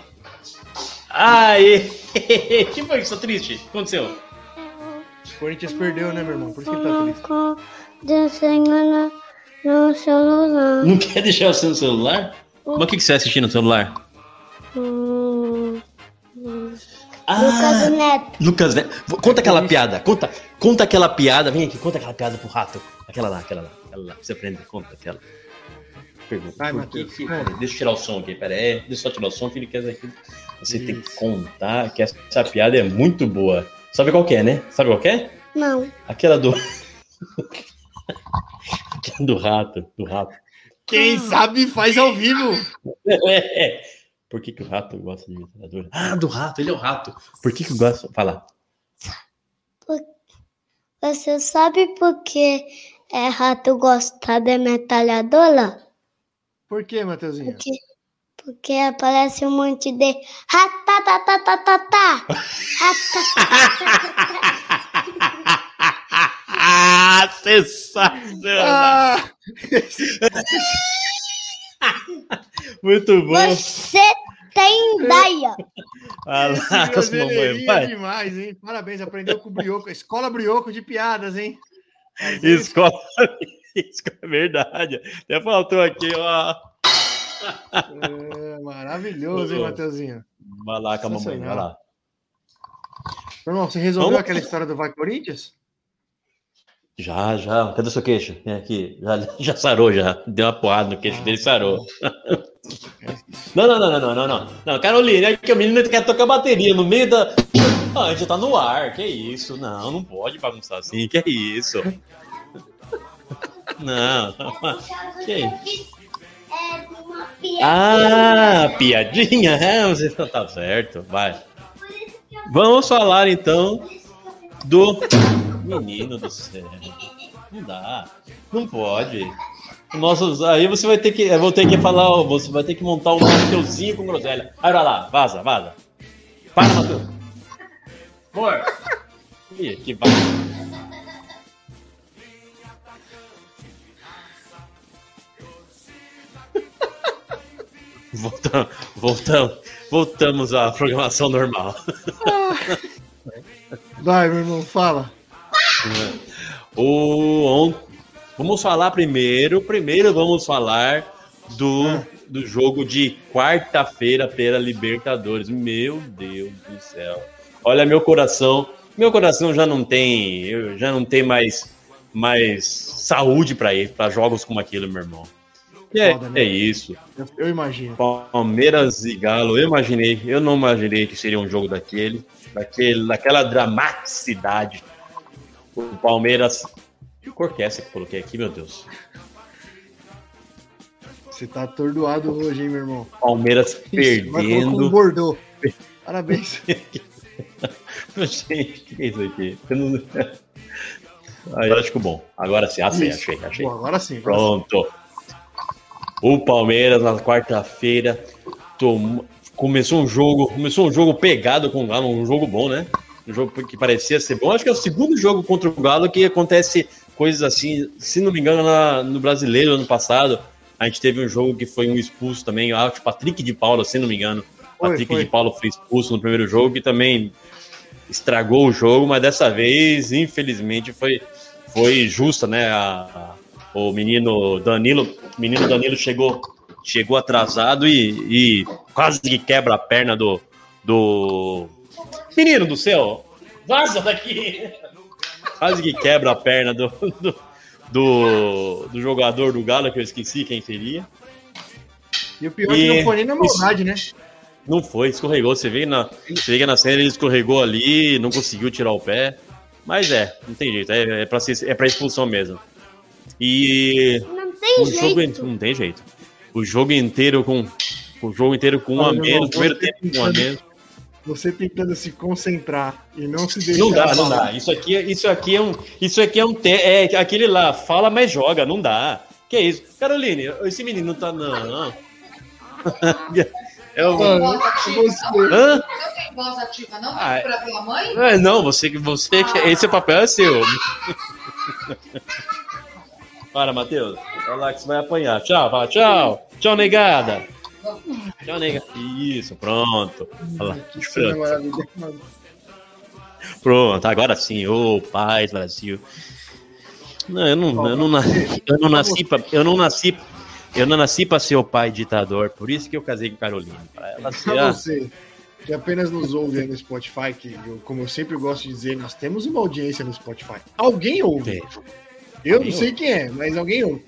Aê! <laughs> Que foi que tô triste? O que aconteceu? O Corinthians perdeu, né, meu irmão? Por isso que ele tá triste. No, no celular. Não quer deixar o seu celular? Mas o que, que você vai assistir no celular? Hum. Ah, Lucas Neto. Lucas, né? Conta aquela piada, conta, conta aquela piada, vem aqui, conta aquela piada pro rato. Aquela lá, aquela lá, aquela lá. Você aprende, conta aquela. Pergunta. Por que que-. Deixa eu tirar o som aqui, pera aí. Deixa eu só tirar o som que ele quer aqui. Você tem que Isso. contar que essa piada é muito boa. Sabe qual que é, né? Sabe qual que é? Não. Aquela do. <laughs> <laughs> Do rato, do rato. Quem sabe faz ao vivo. <laughs> É. Por que, que o rato gosta de metralhadora? Ah, do rato, ele é o rato. Por que, que eu gosto? Fala. Você sabe por que é rato gostar de metralhadora? Por quê, Matheusinho? Porque, porque aparece um monte de ratatatatata. <laughs> Ah, sensacional! Ah, Muito bom. Você tem ideia? Ah esse lá, com as mamães, groselheirinho é vai. demais, hein? Parabéns, aprendeu com o Brioco. Escola Brioco de piadas, hein? Mas é Escola. <laughs> Isso é verdade. Até faltou aqui, ó. É, maravilhoso, hein, Mateuzinho? Vai lá com a mamãe, vai lá. Meu irmão, você resolveu Vamos- aquela história do Vai Corinthians? Já, já. Cadê seu queixo? Vem aqui. Já, já sarou, já. Deu uma porrada no queixo dele, sarou. Não, não, não, não, não, não, não. Não, Carolina, é que o menino quer tocar bateria no meio da. Ah, a gente já tá no ar, que isso? Não, não pode bagunçar assim, que isso? Não, que isso? É de uma Ah, piadinha? É, você tá certo, vai. Vamos falar então do menino do céu. Não dá, não pode. Nossos, aí você vai ter que, eu vou ter que falar, ó, você vai ter que montar um Mateuzinho com groselha. Aí vai lá, vaza, vaza. Para, Mateus. Amor. Ih, que vai. Voltamos, voltamos, voltamos à programação normal. Vai, meu irmão, fala. O, on- vamos falar primeiro, primeiro vamos falar do, do jogo de quarta-feira pela Libertadores. Meu Deus do céu. Olha meu coração, meu coração já não tem, eu já não tem mais mais saúde para ir para jogos como aquilo, meu irmão. É, Foda, né? é isso. Eu, eu imagino. Palmeiras e Galo, eu imaginei, eu não imaginei que seria um jogo daquele, daquele daquela dramaticidade. O Palmeiras. Que cor que é essa que eu coloquei aqui, meu Deus? Você tá atordoado hoje, hein, meu irmão? Palmeiras colocar um perdendo. bordô. Parabéns. <laughs> Gente, o que é isso aqui? Eu não... <laughs> Aí, acho que bom. Agora sim, achei, Isso. achei, achei. Bom, agora sim. agora sim. Pronto. O Palmeiras na quarta-feira começou um jogo, começou um jogo pegado com o Galo, um jogo bom, né? Um jogo que parecia ser bom. Acho que é o segundo jogo contra o Galo que acontece coisas assim. Se não me engano, na- no Brasileiro ano passado, a gente teve um jogo que foi um expulso também. Acho que Patrick de Paula, se não me engano. Foi, Patrick foi. de Paula foi expulso no primeiro jogo que também estragou o jogo, mas dessa vez, infelizmente, foi, foi justa, né? A- a- o menino Danilo, o menino Danilo chegou, chegou atrasado e, e quase que quebra a perna do, do menino do céu. Vaza daqui! Quase que quebra a perna do, do, do, do jogador do Galo, que eu esqueci quem seria. E o pior é que E- não foi nem na maldade, né? Não foi, escorregou. Você vê na, você vê na cena, ele escorregou ali, não conseguiu tirar o pé. Mas é, não tem jeito, é, é, pra, ser, é pra expulsão mesmo. E Não tem o jogo jeito. não tem jeito. O jogo inteiro com o jogo inteiro com um a menos, não, primeiro tempo com um a menos. Você tentando se concentrar e não se deixar. Não dá, não dá. Isso aqui, é- isso aqui é um, isso aqui é um te, é aquele lá, fala mas joga, não dá. Que isso? Caroline, esse menino tá não. <laughs> É o, Mano, você, hã? Não tem voz ativa, não? Ah, Pra pela mãe? É, não, você que você que esse papel é seu. Para, Matheus. Vai lá que você vai apanhar. Tchau, tchau. Tchau, negada. Tchau, negada. Isso, pronto. Olha lá, pronto. Pronto, agora sim. Ô, paz, Brasil. Não, eu não, eu não nasci, eu não nasci pra, eu não nasci, eu não nasci para ser o pai ditador, por isso que eu casei com Carolina. Ela <laughs> ser a- você que apenas nos ouve aí no Spotify, que eu- como eu sempre gosto de dizer, nós temos uma audiência no Spotify. Alguém ouve. Eu Alguém não sei quem é, mas alguém ouve.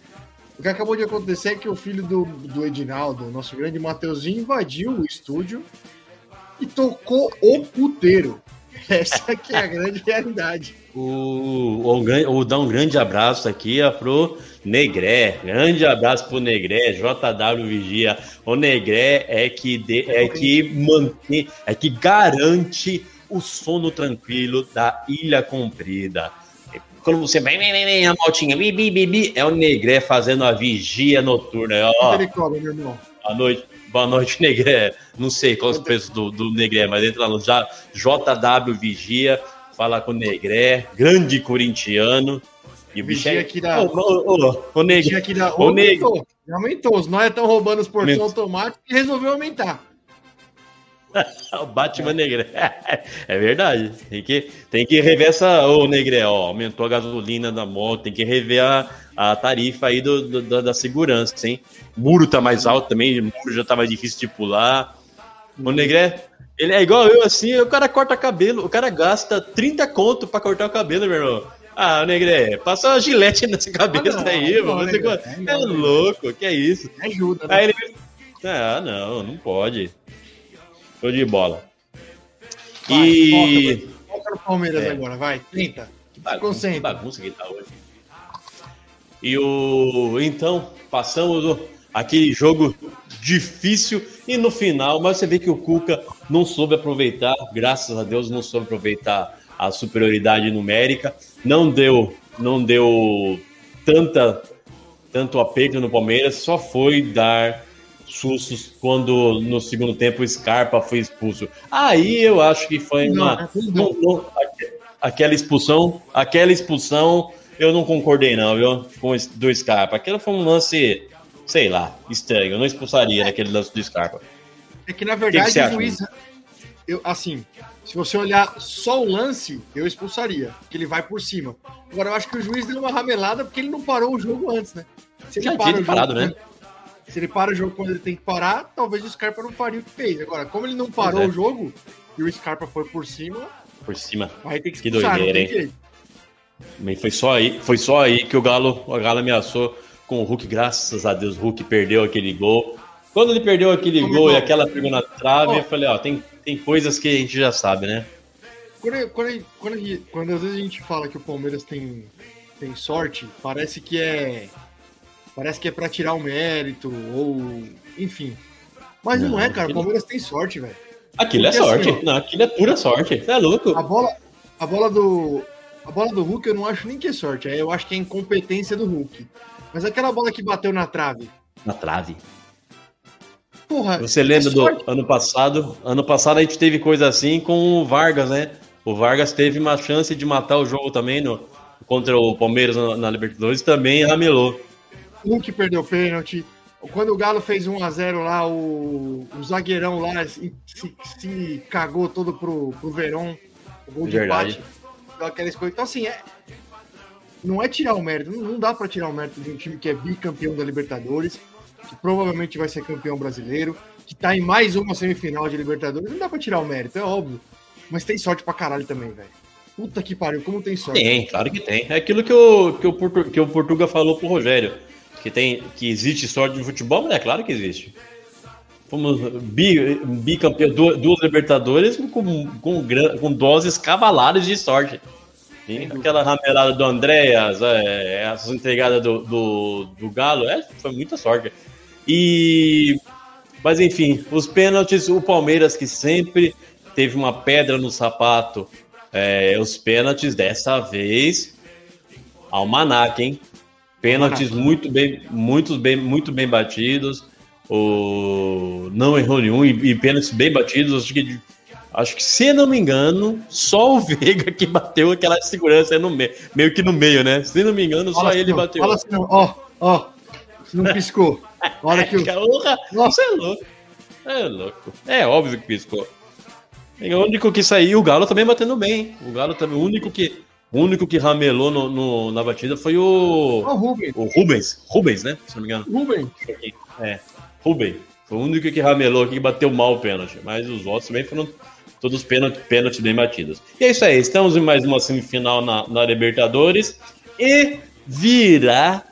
O que acabou de acontecer é que o filho do, do Edinaldo, nosso grande Mateuzinho, invadiu o estúdio e tocou o puteiro. <laughs> Essa que é a grande realidade. O, o, o dar um grande abraço aqui ó, pro Negré. Grande abraço pro Negré, JW Vigia. O Negré é que, de- é que mantém, é que garante o sono tranquilo da Ilha Comprida. Quando você vem, vem, vem, vem, a maltinha, bi, bi, bi, bi, é o Negré fazendo a vigia noturna. Ó, cobra, meu irmão? à noite. Boa noite, <laughs> Negré. Não sei qual é o preço do, do Negré, mas entra lá no JW Vigia, fala com o Negré, grande corintiano. E o bicho Vigia é. aqui da- Ô, ô, ô, ô, Negré. Dar. Ô, nego. Aumentou. Aumentou. Os nós estão roubando os portões automáticos e resolveu aumentar. <laughs> O Batman Negré. É verdade. Tem que, tem que rever essa. Ô, Negré, ó, aumentou a gasolina da moto, tem que rever a, a tarifa aí do, do- da, da segurança, hein? Muro tá mais alto também, o muro já tá mais difícil de pular. O Negré, ele é igual eu, assim, o cara corta cabelo, o cara gasta 30 conto pra cortar o cabelo, meu irmão. Ah, Negré, passa uma gilete <laughs> nessa cabeça Ah, não, aí, não, mano. Co- não, é Negré. louco, que é isso? Ajuda, né? Aí ele. Ah, não, não pode. Show de bola. Vai, e. Foca no Palmeiras É. agora, vai. Tenta. Que bagunça, que bagunça que tá hoje. E o. Então, passamos aquele jogo difícil e no final, mas você vê que o Cuca não soube aproveitar, graças a Deus, não soube aproveitar a superioridade numérica, não deu, não deu tanta tanto aperto no Palmeiras, só foi dar sustos quando no segundo tempo o Scarpa foi expulso. Aí eu acho que foi uma né? Não. não- não- aque- aquela expulsão, aquela expulsão, eu não concordei não, viu? Com do Scarpa. Aquilo foi um lance, sei lá, estranho. Eu não expulsaria naquele lance do Scarpa. É que na que verdade você o acha, juiz. Eu, assim, se você olhar só o lance, eu expulsaria, que ele vai por cima. Agora, eu acho que o juiz deu uma ramelada porque ele não parou o jogo antes, né? Se Já para tinha o jogo parado, né? Se ele para o jogo quando ele tem que parar, talvez o Scarpa não faria o que fez. Agora, como ele não parou é. o jogo e o Scarpa foi por cima, Por cima. vai ter que Que doideira, hein? Mas foi só aí, foi só aí que o Galo, o Galo ameaçou com o Hulk. Graças a Deus, o Hulk perdeu aquele gol. Quando ele perdeu aquele Como gol e aquela pegou na trave, Ó. eu falei, ó, tem, tem coisas que a gente já sabe, né? Quando, quando, quando, quando às vezes a gente fala que o Palmeiras tem, tem sorte, parece que é. Parece que é pra tirar o mérito, ou. Enfim. Mas não, Não, é, cara. O Palmeiras tem sorte, velho. Aquilo é Porque assim, sorte. ó. Não, aquilo é pura sorte. Você é louco? A bola, a bola do. A bola do Hulk eu não acho nem que é sorte. Eu acho que é incompetência do Hulk. Mas aquela bola que bateu na trave. Na trave. Porra. Você lembra é do ano passado? Ano passado a gente teve coisa assim com o Vargas, né? O Vargas teve uma chance de matar o jogo também no, contra o Palmeiras na, na Libertadores também ramelou. O Hulk perdeu pênalti. Quando o Galo fez 1x0 lá, o, o zagueirão lá se, se- se cagou todo pro, pro Verón. O gol de empate. Deu aquela escolha. Então, assim, é, não é tirar o mérito. Não, não dá pra tirar o mérito de um time que é bicampeão da Libertadores, que provavelmente vai ser campeão brasileiro, que tá em mais uma semifinal de Libertadores. Não dá pra tirar o mérito, é óbvio. Mas tem sorte pra caralho também, velho. Puta que pariu, como tem sorte. Tem, claro que tem. É aquilo que o, que o, Portu- que o Portuga falou pro Rogério. Que, tem, que existe sorte no futebol, mas é claro que existe. Fomos bi, bicampeão, duas, Libertadores com, com, com doses cavalares de sorte. E aquela ramelada do Andréas, é, essa entregada do, do, do Galo, é, foi muita sorte. E. Mas enfim, os pênaltis, o Palmeiras que sempre teve uma pedra no sapato. é, os pênaltis dessa vez. Almanac, hein? Pênaltis muito bem, muito bem, muito bem batidos. O não errou nenhum e, e pênaltis bem batidos. Acho que, acho que se não me engano, só o <laughs> Veiga que bateu aquela segurança no meio, meio que no meio, né? Se não me engano, só ele bateu. Assim, não. ó, ó. Se não piscou. Olha que <laughs> Nossa. É louco. É louco. É óbvio que piscou. E o único que saiu, o Galo também batendo bem. O Galo também, o único que, o único que ramelou no, no- na batida foi o, o Rubens. o Rubens. Rubens, né? Se não me engano. Rubens. É, Rubens. Foi o único que ramelou aqui que bateu mal o pênalti. Mas os outros também foram todos pênalti, pênalti bem batidos. E é isso aí. Estamos em mais uma semifinal na, na Libertadores. E virá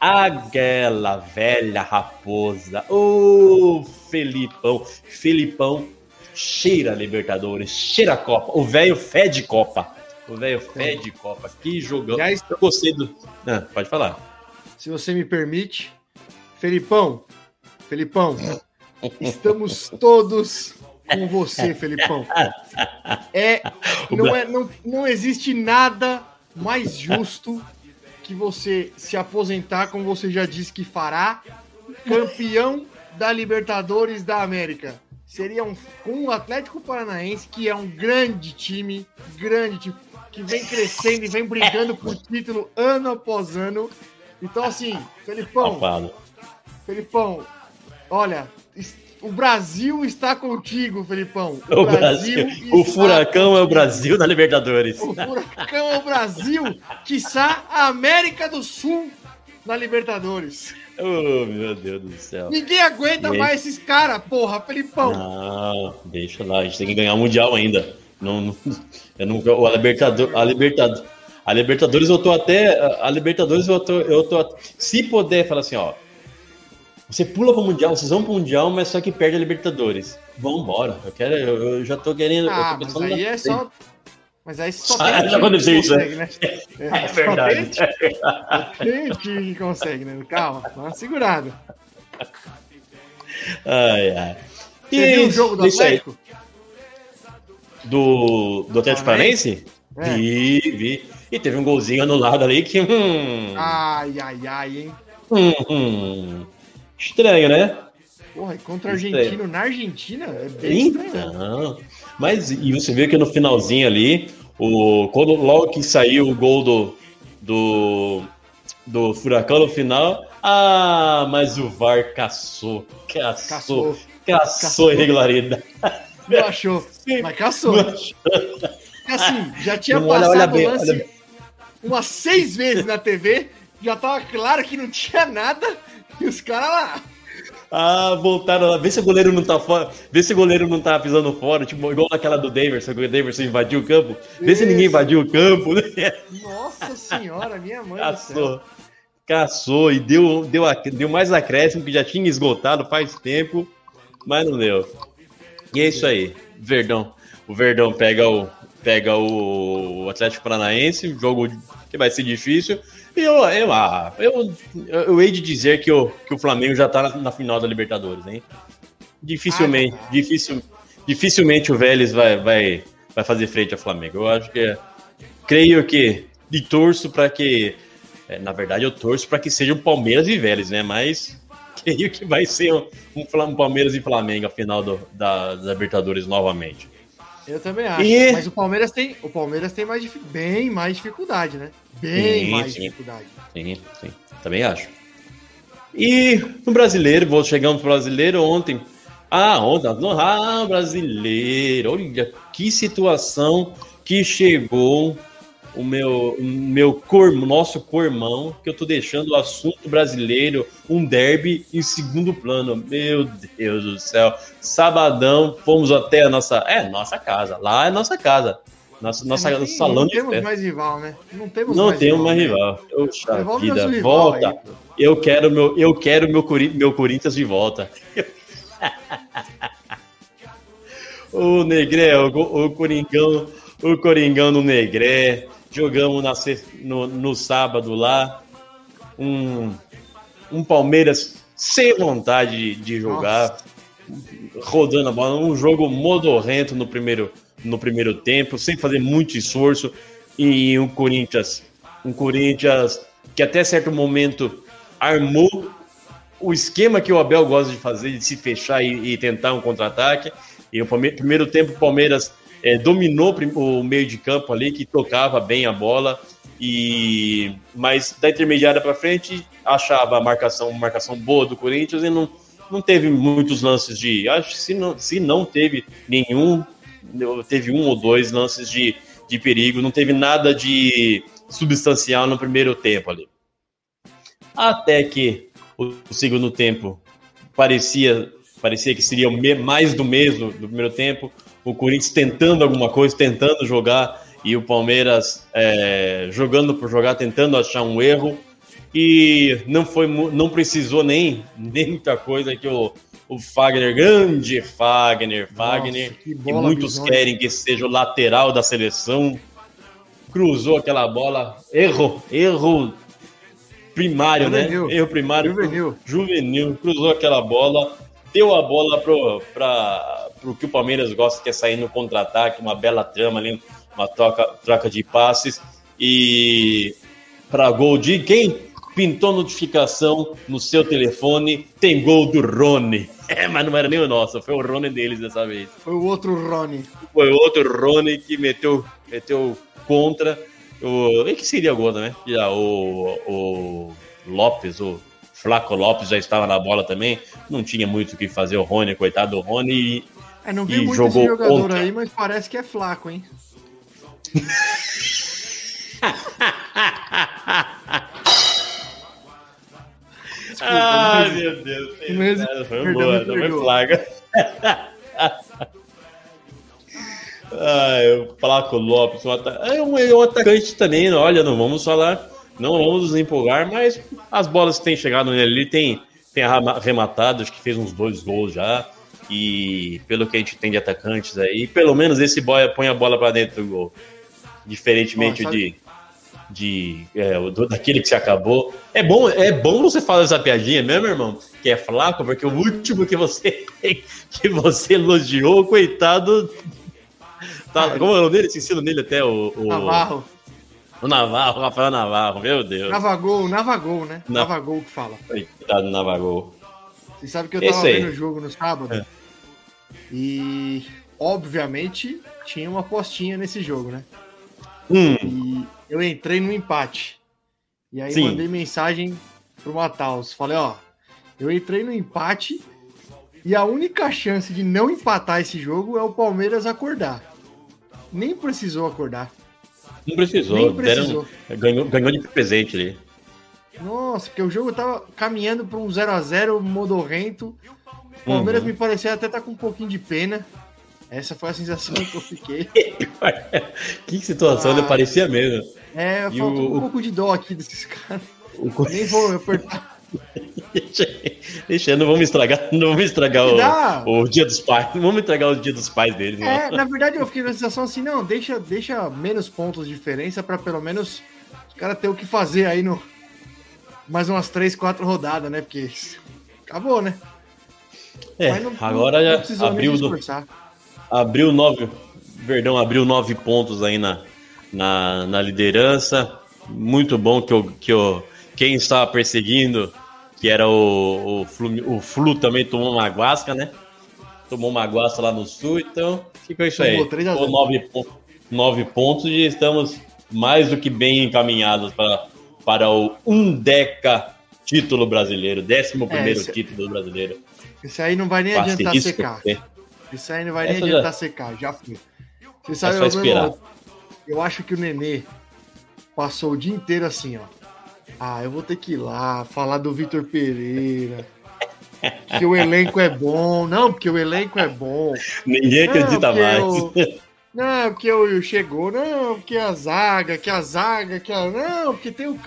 aquela velha raposa. Ô, Felipão. Felipão cheira Libertadores, cheira a Copa. O velho fede Copa. O velho fede Copa. Que jogão. Aliás, Eu gostei do. Ah, pode falar. se você me permite, Felipão, Felipão, estamos todos com você, Felipão. É, não, é, não, não existe nada mais justo que você se aposentar, como você já disse que fará, campeão da Libertadores da América seria um, com o Atlético Paranaense, que é um grande time, grande time, que vem crescendo e vem brigando por título ano após ano. Então, assim, Felipão, Safado. Felipão, olha, o Brasil está contigo, Felipão. O Brasil, o está furacão é o contigo. Brasil da Libertadores. O furacão é o Brasil, quiçá a América do Sul na Libertadores. Oh, meu Deus do céu. Ninguém aguenta aí? mais esses caras, porra, Felipão. Não, deixa lá, a gente tem que ganhar o Mundial ainda. Não, não, eu não, a Libertadores, a Libertadores, a Libertadores eu tô até, a Libertadores eu tô, eu tô, se puder, falar assim, ó, você pula pro Mundial, vocês vão pro Mundial, mas só que perde a Libertadores. Vambora, eu quero, eu, eu já tô querendo, Ah, tô mas aí na é só. Mas aí só Ah, tem já time que aconteceu isso, consegue, né? <laughs> É só verdade. Tem, time que consegue, né? Calma, dá uma segurada. Ai, ai. Você E viu o jogo do isso aí. Do, do Atlético Paranaense? É. Vi, vi. E teve um golzinho anulado ali que. Hum, Ai, ai, ai, hein? hum, hum. Estranho, né? Porra, contra o argentino na Argentina é bem estranho. Então. Mas e você viu que no finalzinho ali, o, quando logo que saiu o gol do, do, do Furacão no final. Ah, mas o VAR caçou. Caçou. Caçou. Caçou, Caçou. irregularidade. <laughs> Não achou, mas caçou. E assim, já tinha Não, olha, passado olha o bem, lance olha umas seis vezes na TV, já tava claro que não tinha nada, e os caras lá. Ah, voltaram lá. Vê se o goleiro não tá fora. Vê se o goleiro não tá pisando fora. Tipo, igual aquela do Daverson, que o Daverson invadiu o campo. Vê se ninguém Isso. invadiu o campo. né? Nossa senhora, minha mãe do céu. Caçou. Caçou e deu, deu, deu mais acréscimo que já tinha esgotado faz tempo, mas não deu. E é isso aí. Verdão. O Verdão pega o, pega o Atlético Paranaense, um jogo que vai ser difícil. E eu, eu, ah, eu, eu, eu hei de dizer que o, que o Flamengo já tá na, na final da Libertadores, hein? Dificilmente, Ah, tá. difícil, dificilmente o Vélez vai, vai, vai fazer frente ao Flamengo. Eu acho que é, creio que e torço para que é, na verdade eu torço para que sejam Palmeiras e Vélez, né? Mas creio que vai ser um, um Palmeiras e Flamengo a final do, da, da Libertadores novamente. Eu também acho. E- Mas o Palmeiras tem, o Palmeiras tem mais, bem mais dificuldade, né? Bem Sim, mais sim. dificuldade. Sim, sim, também acho. E no brasileiro, vou chegando pro brasileiro ontem. Ah, ontem, ah, brasileiro. Olha que situação que chegou o meu, o meu cor, nosso cormão, que eu tô deixando o assunto brasileiro, um derby em segundo plano. Meu Deus do céu. Sabadão, fomos até a nossa, é, nossa casa. Lá é nossa casa. Nossa, nossa É, tem- salão não de temos festa. mais rival, né? Não temos Não mais temos mais né? rival. Poxa Devolve vida, rival volta. aí. Eu quero meu, eu quero meu, Cori- meu Corinthians de volta. <laughs> o Negré, o, o Coringão, o Coringão no Negré. Jogamos na no, no sábado lá. Um, um Palmeiras sem vontade de, jogar, rodando a bola. Um jogo modorrento no primeiro, no primeiro tempo, sem fazer muito esforço. E um Corinthians, um Corinthians que até certo momento armou o esquema que o Abel gosta de fazer, de se fechar e, e tentar um contra-ataque. E o primeiro tempo o Palmeiras eh, dominou o meio de campo ali, que tocava bem a bola. E mas da intermediária para frente achava a marcação, marcação boa do Corinthians e não, não teve muitos lances de, acho que se não, se não teve nenhum, teve um ou dois lances de, de perigo, não teve nada de substancial no primeiro tempo ali. Até que o segundo tempo parecia parecia que seria mais do mesmo do primeiro tempo. O Corinthians tentando alguma coisa, tentando jogar e o Palmeiras é, jogando por jogar, tentando achar um erro e não foi não precisou nem, nem muita coisa que o, o Fagner, grande Fagner, Fagner, Nossa, que muitos bizonha. querem que seja o lateral da seleção, cruzou aquela bola, erro, erro primário, Juvenil. né? Erro primário, Juvenil. juvenil, cruzou aquela bola, deu a bola pro, pra, pro que o Palmeiras gosta, que é sair no contra-ataque, uma bela trama ali, uma troca, troca de passes, e para gol de quem? pintou notificação no seu telefone, tem gol do Rony. É, mas não era nem o nosso, foi o Rony deles dessa vez. Foi o outro Rony. Foi outro Rony que meteu, meteu contra. O, e que seria gol, né? Já, o, o Lopes, o Flaco Lopes já estava na bola também. Não tinha muito o que fazer o Rony, coitado do Rony. É, não vi muito jogou esse jogador contra. aí, mas parece que é flaco, hein? Ai, meu Deus. Mas- Essa Foi perdão, boa, não foi plaga. Ai, o Flaco Lopes, um ata- é um, é um atacante também, né? olha, não vamos falar, não vamos nos empolgar, mas as bolas que têm chegado nele ali, tem, tem arrema- arrematado, acho que fez uns dois gols já, e pelo que a gente tem de atacantes aí, pelo menos esse boy põe a bola pra dentro do gol, diferentemente Ó, de, de é, daquele que se acabou. É bom, é bom você falar essa piadinha mesmo, irmão, que é flaco, porque o último que você que você elogiou, coitado. Tá, como é o nome dele? Nome dele até, o, o, Navarro. o Navarro, o Rafael Navarro, meu Deus. Navagol, Navagol, né? Na- Navagol que fala. Coitado do Navarro. Você sabe que eu tava vendo o jogo no sábado. É. E, obviamente, tinha uma apostinha nesse jogo, né? Hum, E eu entrei no empate. E aí Sim. mandei mensagem pro Mataus. Falei, ó, eu entrei no empate e a única chance de não empatar esse jogo é o Palmeiras acordar. Nem precisou acordar. não precisou. Nem deram- precisou. ganhou, ganhou de presente ali. Nossa, porque o jogo tava caminhando para um 0 a 0 modorrento. O Palmeiras Uhum. me parecia até tá com um pouquinho de pena. Essa foi a sensação que eu fiquei. <laughs> que situação, Ah. ele parecia mesmo. É, E faltou o- um pouco de dó aqui desses caras. O Nem vou apertar. <laughs> Deixa, não vamos estragar, não vamos estragar o, o dia dos pais, não vamos entregar o dia dos pais deles, não. É, na verdade eu fiquei com a sensação assim, não, deixa, deixa menos pontos de diferença pra pelo menos os caras ter o que fazer aí no mais umas 3, 4 rodadas, né? Porque acabou, né? É, não- agora não já precisou nem abriu, do- abriu nove, Verdão abriu nove pontos aí na, na, na liderança. Muito bom que, o, que o, quem estava perseguindo, que era o, o, Flu, o Flu também tomou uma guasca, né? Tomou uma guasca lá no sul, então ficou isso aí. Tomou 3 a 0. Ficou nove, pon- nove pontos e estamos mais do que bem encaminhados para, para o Undeca título brasileiro, décimo primeiro esse- título brasileiro. Esse aí não vai nem adiantar Asterisco, secar. Isso aí não vai nem Essa já- adiantar secar, já foi. Você sabe, só meu esperar. irmão, eu acho que o Nenê passou o dia inteiro assim, ó. Ah, eu vou ter que ir lá falar do Vitor Pereira. Que o elenco é bom. Não, porque o elenco é bom. <laughs> Ninguém acredita porque mais. o- Não, porque o chegou. Não, porque a zaga, que a zaga, que a. Não, porque tem o.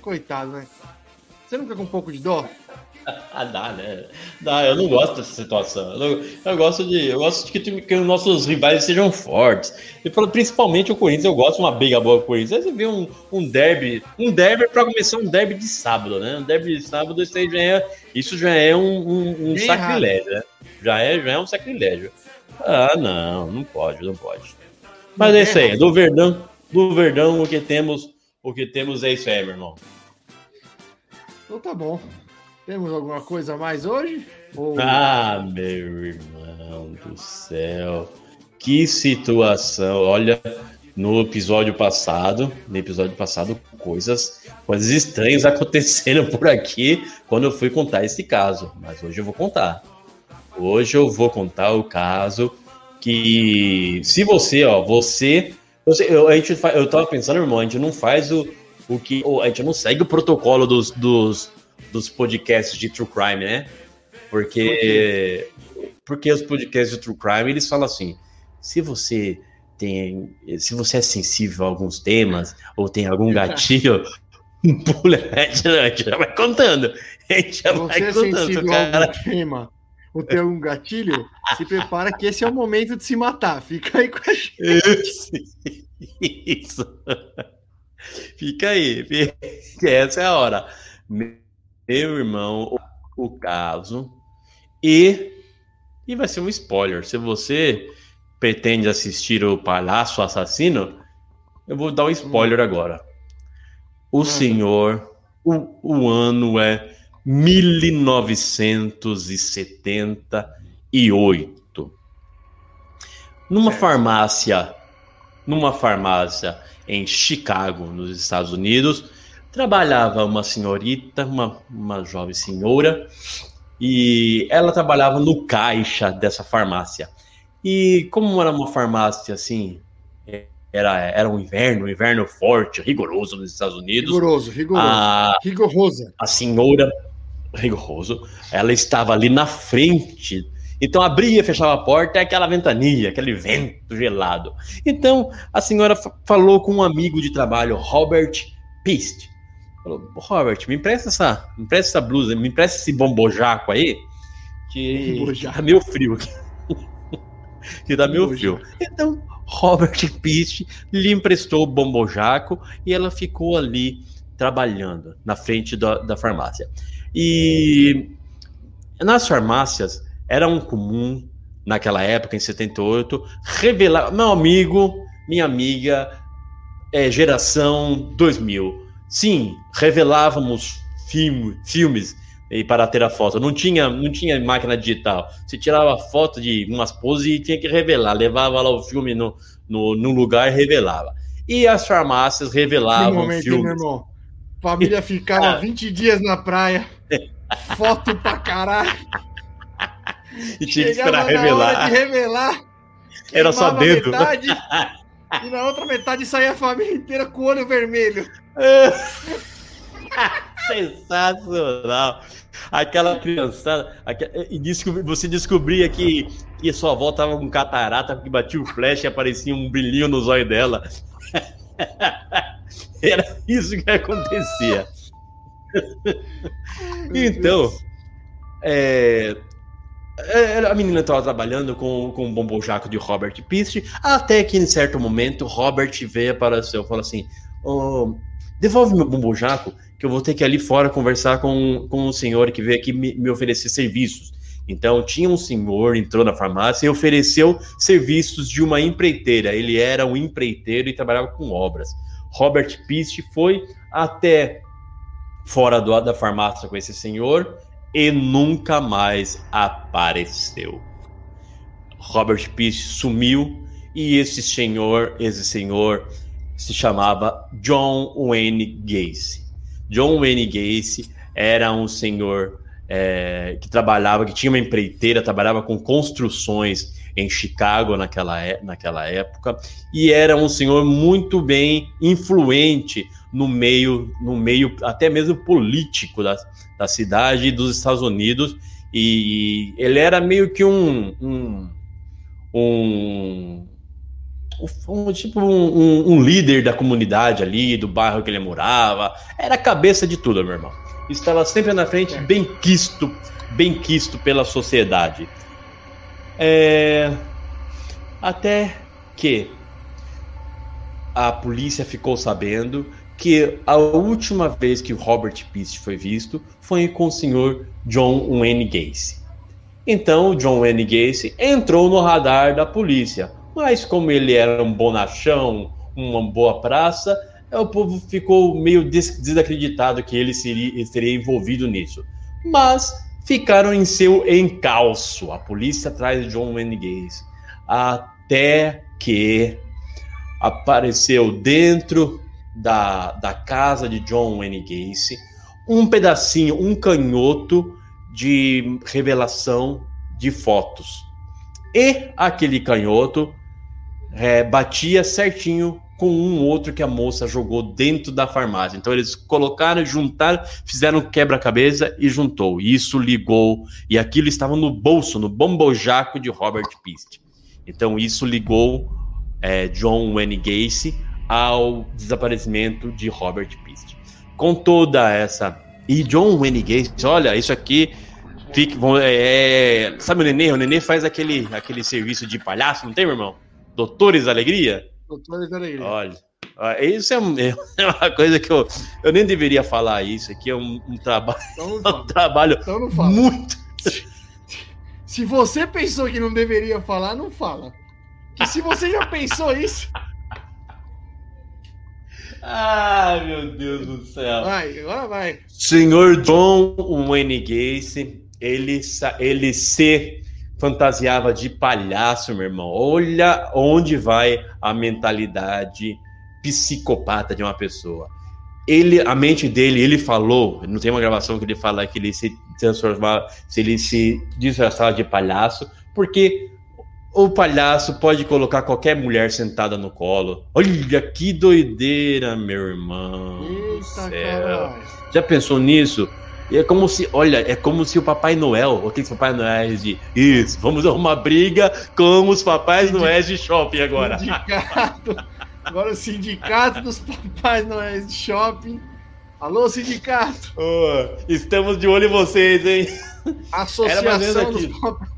Coitado, né? Você não fica com um pouco de dó? <laughs> Ah, dá, né? Dá, eu não gosto dessa situação. Eu, não- eu gosto de. Eu gosto de que, que os nossos rivais sejam fortes. E principalmente o Corinthians, eu gosto de uma briga boa com o Corinthians. Aí você vê um, um derby. Um derby pra começar um derby de sábado, né? Um derby de sábado, isso aí já é, isso já é um, um- um sacrilégio, né? Já é, já é um sacrilégio. Ah, não, não pode, não pode. Mas Não é isso é aí, do Verdão, do Verdão o que temos, o que temos é isso aí, meu irmão. Então tá bom. Temos alguma coisa a mais hoje? Ou... Ah, meu irmão do céu. Que situação. Olha, no episódio passado, no episódio passado, coisas, coisas estranhas <laughs> aconteceram por aqui quando eu fui contar esse caso. Mas hoje eu vou contar. Hoje eu vou contar o caso que, se você, ó, você, você eu, a gente, fa- eu tava pensando, irmão, a gente não faz o, o que, a gente não segue o protocolo dos, dos, dos podcasts de true crime, né? Porque, porque os podcasts de true crime eles falam assim: se você tem, se você é sensível a alguns temas ou tem algum <laughs> gatilho, pula, a gente a gente já vai contando. A gente já Se vai você é contando. sensível seu a cara. algum tema <laughs> ou tem algum gatilho, se prepara que esse é o momento de se matar. Fica aí com a gente. Isso. Fica aí. Essa é a hora. Meu irmão, o, caso. E, e vai ser um spoiler. Se você pretende assistir o Palhaço Assassino, eu vou dar um spoiler agora. O Hum. senhor O, o ano é 1978. Numa farmácia, numa farmácia em Chicago, nos Estados Unidos, trabalhava uma senhorita, uma, uma jovem senhora, e ela trabalhava no caixa dessa farmácia. E como era uma farmácia assim, é, era, era um inverno, um inverno forte, rigoroso nos Estados Unidos, Rigoroso, rigoroso. a, Rigorosa. a senhora, rigoroso, ela estava ali na frente. Então abria e fechava a porta, é aquela ventania, aquele vento gelado. Então a senhora fa- falou com um amigo de trabalho, Robert Pist. Falou, Robert, me empresta essa, me empresta essa blusa, me empresta esse bombojaco aí, que Bombojaco. tá meio frio. aqui." <laughs> que tá meio frio. Então, Robert Pist lhe emprestou o bombojaco e ela ficou ali trabalhando na frente da, da farmácia. E nas farmácias era um comum, naquela época, em 78, revelar. Meu amigo, minha amiga, é, geração 2000. Sim, revelávamos filme, filmes e para ter a foto. Não tinha, não tinha máquina digital. Você tirava foto de umas poses e tinha que revelar. Levava lá o filme no, no, no lugar e revelava. E as farmácias revelavam filmes. Família <laughs> ficava Ah. 20 dias na praia. Foto pra caralho. E tinha que esperar revelar. de revelar. Era só dedo. Metade, <laughs> e na outra metade saía a família inteira com o olho vermelho. <laughs> Sensacional. Aquela criançada. aque- E descobri- você descobria que, que sua avó tava com catarata, que batia o flash e aparecia um brilhinho no zóio dela. <laughs> Era isso que acontecia. Então, é, é, a menina estava trabalhando com, com o bombojaco de Robert Pist, até que em certo momento Robert veio para o seu e falou assim: "Ô, devolve meu bombojaco, que eu vou ter que ir ali fora conversar com, com um senhor que veio aqui me, me oferecer serviços. Então tinha um senhor, entrou na farmácia e ofereceu serviços de uma empreiteira. Ele era um empreiteiro e trabalhava com obras. Robert Pist foi até fora do, da farmácia com esse senhor e nunca mais apareceu. Robert Pist sumiu e esse senhor, esse senhor se chamava John Wayne Gacy. John Wayne Gacy era um senhor é, que trabalhava, que tinha uma empreiteira, trabalhava com construções em Chicago naquela, é- naquela época e era um senhor muito bem influente no meio, no meio até mesmo político da, da cidade e dos Estados Unidos e ele era meio que um, um, um um, tipo um, um- um líder da comunidade ali, do bairro que ele morava. Era a cabeça de tudo, meu irmão. Estava sempre na frente, bem quisto, bem quisto pela sociedade. É, Até que a polícia ficou sabendo que a última vez que o Robert Pist foi visto foi com o senhor John Wayne Gacy. Então, o John Wayne Gacy entrou no radar da polícia, mas como ele era um bonachão, uma boa praça, eh, o povo ficou meio des- desacreditado que ele seria, ele seria envolvido nisso. Mas ficaram em seu encalço, a polícia atrás de John Wayne Gacy, até que apareceu dentro da, da casa de John Wayne Gacy um pedacinho, um canhoto de revelação de fotos. E aquele canhoto é, batia certinho com um outro que a moça jogou dentro da farmácia. Então eles colocaram, juntaram, fizeram quebra-cabeça e juntou. Isso ligou, e aquilo estava no bolso, no bombojaco de Robert Pist. Então isso ligou é, John Wayne Gacy ao desaparecimento de Robert Pist. Com toda essa. E John Wayne Gacy, olha, isso aqui. Fique, vão- é, sabe o Nenê? O Nenê faz aquele, aquele serviço de palhaço, não tem, meu irmão? Doutores da Alegria? Doutores. Olha, isso é, um- <laughs> é uma coisa que eu, eu nem deveria falar isso. Aqui é um, um Então não <laughs> um fala. trabalho Então muito. <laughs> Se você pensou que não deveria falar, não fala. Que se você já pensou isso, Ai, meu Deus do céu. Vai, agora vai. Senhor John Wayne Gacy, ele, ele se fantasiava de palhaço, meu irmão. Olha onde vai a mentalidade psicopata de uma pessoa. Ele, a mente dele, ele falou, não tem uma gravação que ele fala que ele se transformava, se ele se disfarçava de palhaço, porque o palhaço pode colocar qualquer mulher sentada no colo. Olha que doideira, meu irmão. Eita. Já pensou nisso? E É como se, olha, é como se o Papai Noel, aqueles Papai Noel de isso, vamos arrumar briga com os Papais Noéis de shopping agora. Sindicato. Agora o sindicato dos papais Noéis de shopping. Alô, sindicato. Ô, estamos de olho em vocês, hein? Associação dos papais.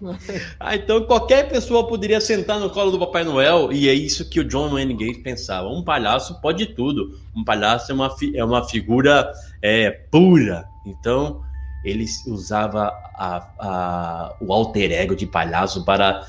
<laughs> Ah, então qualquer pessoa poderia sentar no colo do Papai Noel, e é isso que o John Wayne Gacy pensava. Um palhaço pode tudo. Um palhaço é uma, é uma figura é, pura. Então, ele usava a- a- o alter ego de palhaço para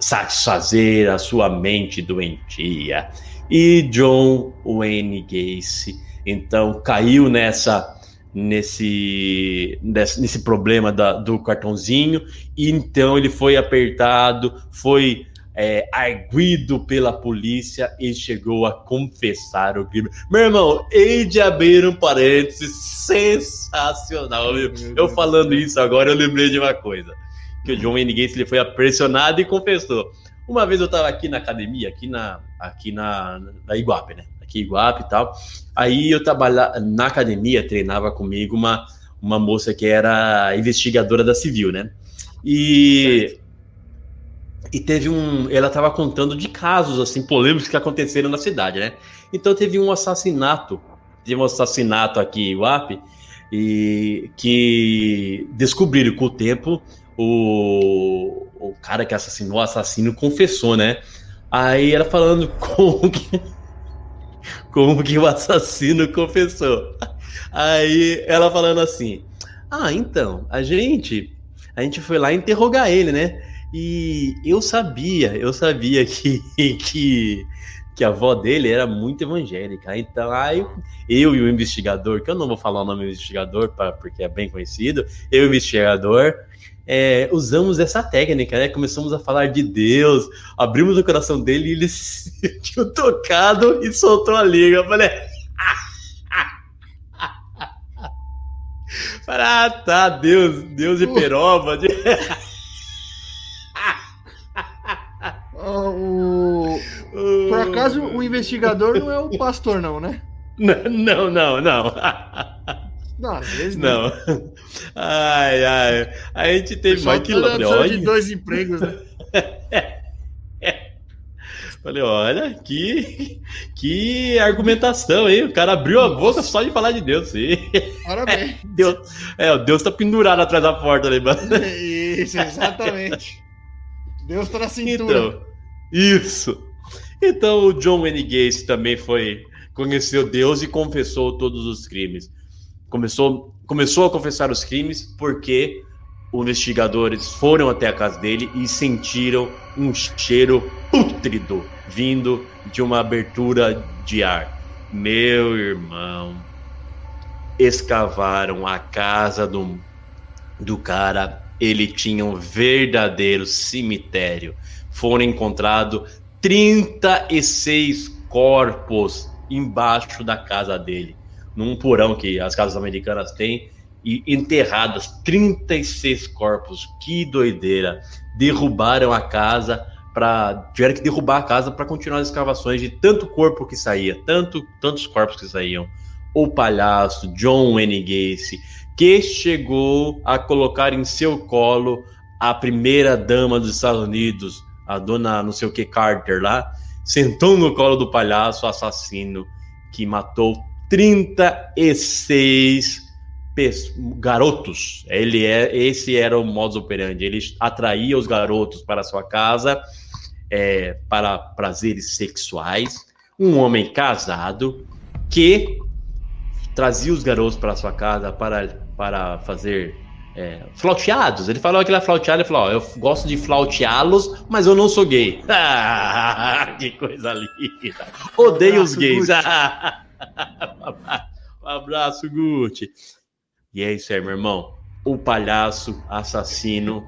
satisfazer a sua mente doentia. E John Wayne Gacy, então, caiu nessa nesse, nesse, problema da- do cartãozinho e então ele foi apertado, foi é, arguido pela polícia e chegou a confessar o crime. Meu irmão, hei de abrir um parênteses sensacional. viu? Eu falando isso agora, eu lembrei de uma coisa. Que o John Wayne Gacy ele foi pressionado e confessou. Uma vez eu tava aqui na academia, aqui na, aqui na, na Iguape, né? Aqui Iguape e tal. Aí eu trabalhava na academia, treinava comigo uma, uma moça que era investigadora da civil, né? E, e teve um. Ela estava contando de casos assim polêmicos que aconteceram na cidade, né? Então teve um assassinato, teve um assassinato aqui em Iguape, e que descobriram com o tempo o, o cara que assassinou o assassino confessou, né? Aí ela falando <laughs> como que, como que o assassino confessou. Aí ela falando assim: Ah, então, a gente a gente foi lá interrogar ele, né? E eu sabia, eu sabia <laughs> que, que, que a avó dele era muito evangélica. Então, aí eu e o investigador, que eu não vou falar o nome do investigador, pra, porque é bem conhecido, eu e o investigador, é, usamos essa técnica, né? Começamos a falar de Deus, abrimos o coração dele e ele se <laughs> sentiu tocado e soltou a língua. Eu falei. <laughs> Ah, tá, Deus, Deus e peroba. <laughs> O... Por acaso o investigador não é o pastor, não, né? Não, não, não. Não, às vezes Não. Ai, ai. A gente teve Pessoal mais que de dois empregos, né? <laughs> falei, olha, que, que argumentação, hein? O cara abriu a boca só de falar de Deus, sim. Parabéns. <laughs> Deus, é, o Deus tá pendurado atrás da porta ali, mano. Isso, exatamente. Deus tá na cintura. Então, isso. Então o John Wayne Gacy também foi conheceu Deus e confessou todos os crimes. Começou, começou a confessar os crimes porque os investigadores foram até a casa dele e sentiram um cheiro pútrido vindo de uma abertura de ar. Meu irmão, escavaram a casa do, do cara, ele tinha um verdadeiro cemitério. Foram encontrados 36 corpos embaixo da casa dele, num porão que as casas americanas têm, e enterradas 36 corpos. Que doideira! Derrubaram a casa para tiveram que derrubar a casa para continuar as escavações de tanto corpo que saía, tanto tantos corpos que saíam. O palhaço John Wayne Gacy, que chegou a colocar em seu colo a primeira dama dos Estados Unidos, a dona não sei o que Carter lá, sentou no colo do palhaço assassino que matou 36 pes- garotos. Ele é esse era o modus operandi. Ele atraía os garotos para sua casa é, para prazeres sexuais. Um homem casado que trazia os garotos para sua casa para, para fazer é, flauteados. Ele falou que ele é flauteado, ele falou, ó, eu gosto de flauteá-los, mas eu não sou gay. <laughs> Que coisa linda. Odeio os gays. <laughs> Um abraço, Gucci. E é isso aí, meu irmão. O palhaço assassino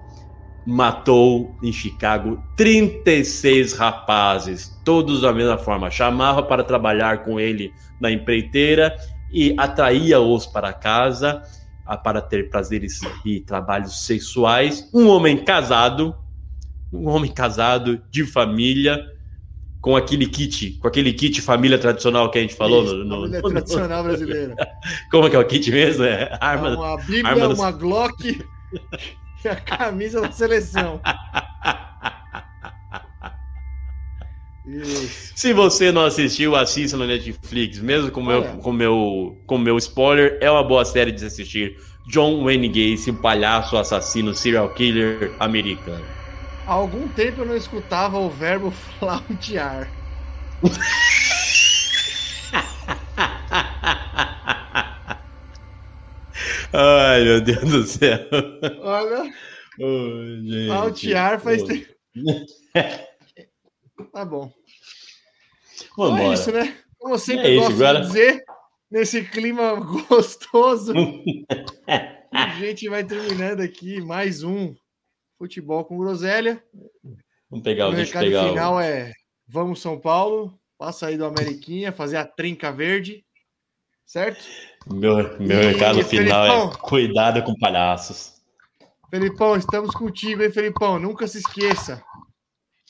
matou em Chicago 36 rapazes, todos da mesma forma. Chamava para trabalhar com ele na empreiteira e atraía-os para casa a- para ter prazeres e trabalhos sexuais. Um homem casado, um homem casado de família, com aquele kit, com aquele kit família tradicional que a gente falou. Isso, no- família no- tradicional <laughs> brasileira. como que é o kit mesmo? É arma. Uma Bíblia, arma uma Glock <laughs> e a camisa da seleção. Isso. Se você não assistiu, assista no Netflix, mesmo com meu, com meu, com meu spoiler, é uma boa série de se assistir. John Wayne Gacy, um palhaço assassino serial killer americano. Há algum tempo eu não escutava o verbo <laughs> flautear. Ai, meu Deus do céu. Olha, gente. flautear faz Pô, tempo. Tá bom. Então Vamos é embora. isso, né? Como eu sempre É isso, gosto agora- de dizer, nesse clima <laughs> gostoso, <laughs> a gente vai terminando aqui mais um Futebol com Groselha. Vamos pegar O o deixa eu recado pegar final o... é: vamos São Paulo, passa aí do Ameriquinha, fazer a trinca verde, certo? Meu, meu E, recado final é Felipão? cuidado com palhaços. Felipão, estamos contigo, hein, Felipão? Nunca se esqueça.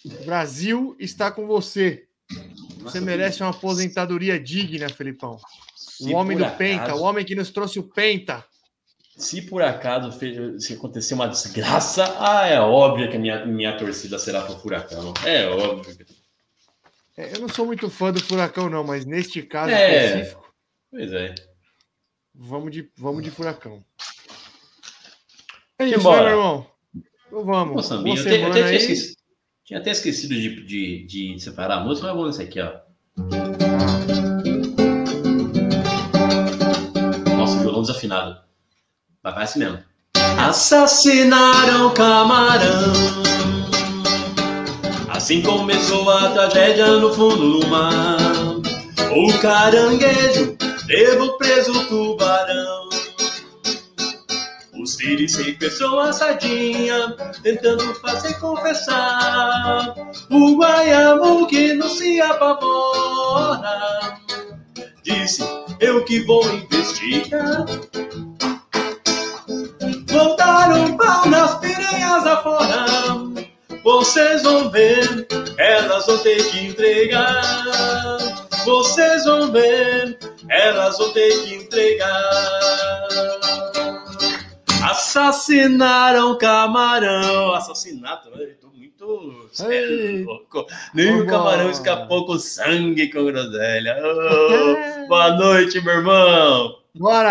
O Brasil está com você. Você merece uma aposentadoria digna, Felipão. O homem do Penta, o homem que nos trouxe o Penta. Se por acaso se acontecer uma desgraça, ah, é óbvio que a minha, minha torcida será pro furacão. É óbvio. É, Eu não sou muito fã do Furacão, não, mas neste caso É. específico, Pois é. vamos de, vamos de Furacão. É isso, Simbora. né, meu irmão? Então vamos. Boa eu, te- eu até tinha, esquecido, tinha até esquecido de, de, de separar a música, mas vamos nesse aqui, ó. Nossa, violão desafinado. Mas vai assim mesmo. Assassinaram camarão. Assim começou a tragédia no fundo do mar. O caranguejo preso o tubarão. Os filhos sempre são a sardinha, tentando fazer confessar. O guaiamu que não se apavora. Disse, eu que vou investigar. Voltaram pau nas piranhas afora. Vocês vão ver, elas vão ter que entregar. Vocês vão ver, elas vão ter que entregar. Assassinaram camarão. Assassinato, eu tô muito louco. Nem o camarão escapou com sangue com groselha. Ô, <laughs> boa noite, meu irmão. Bora!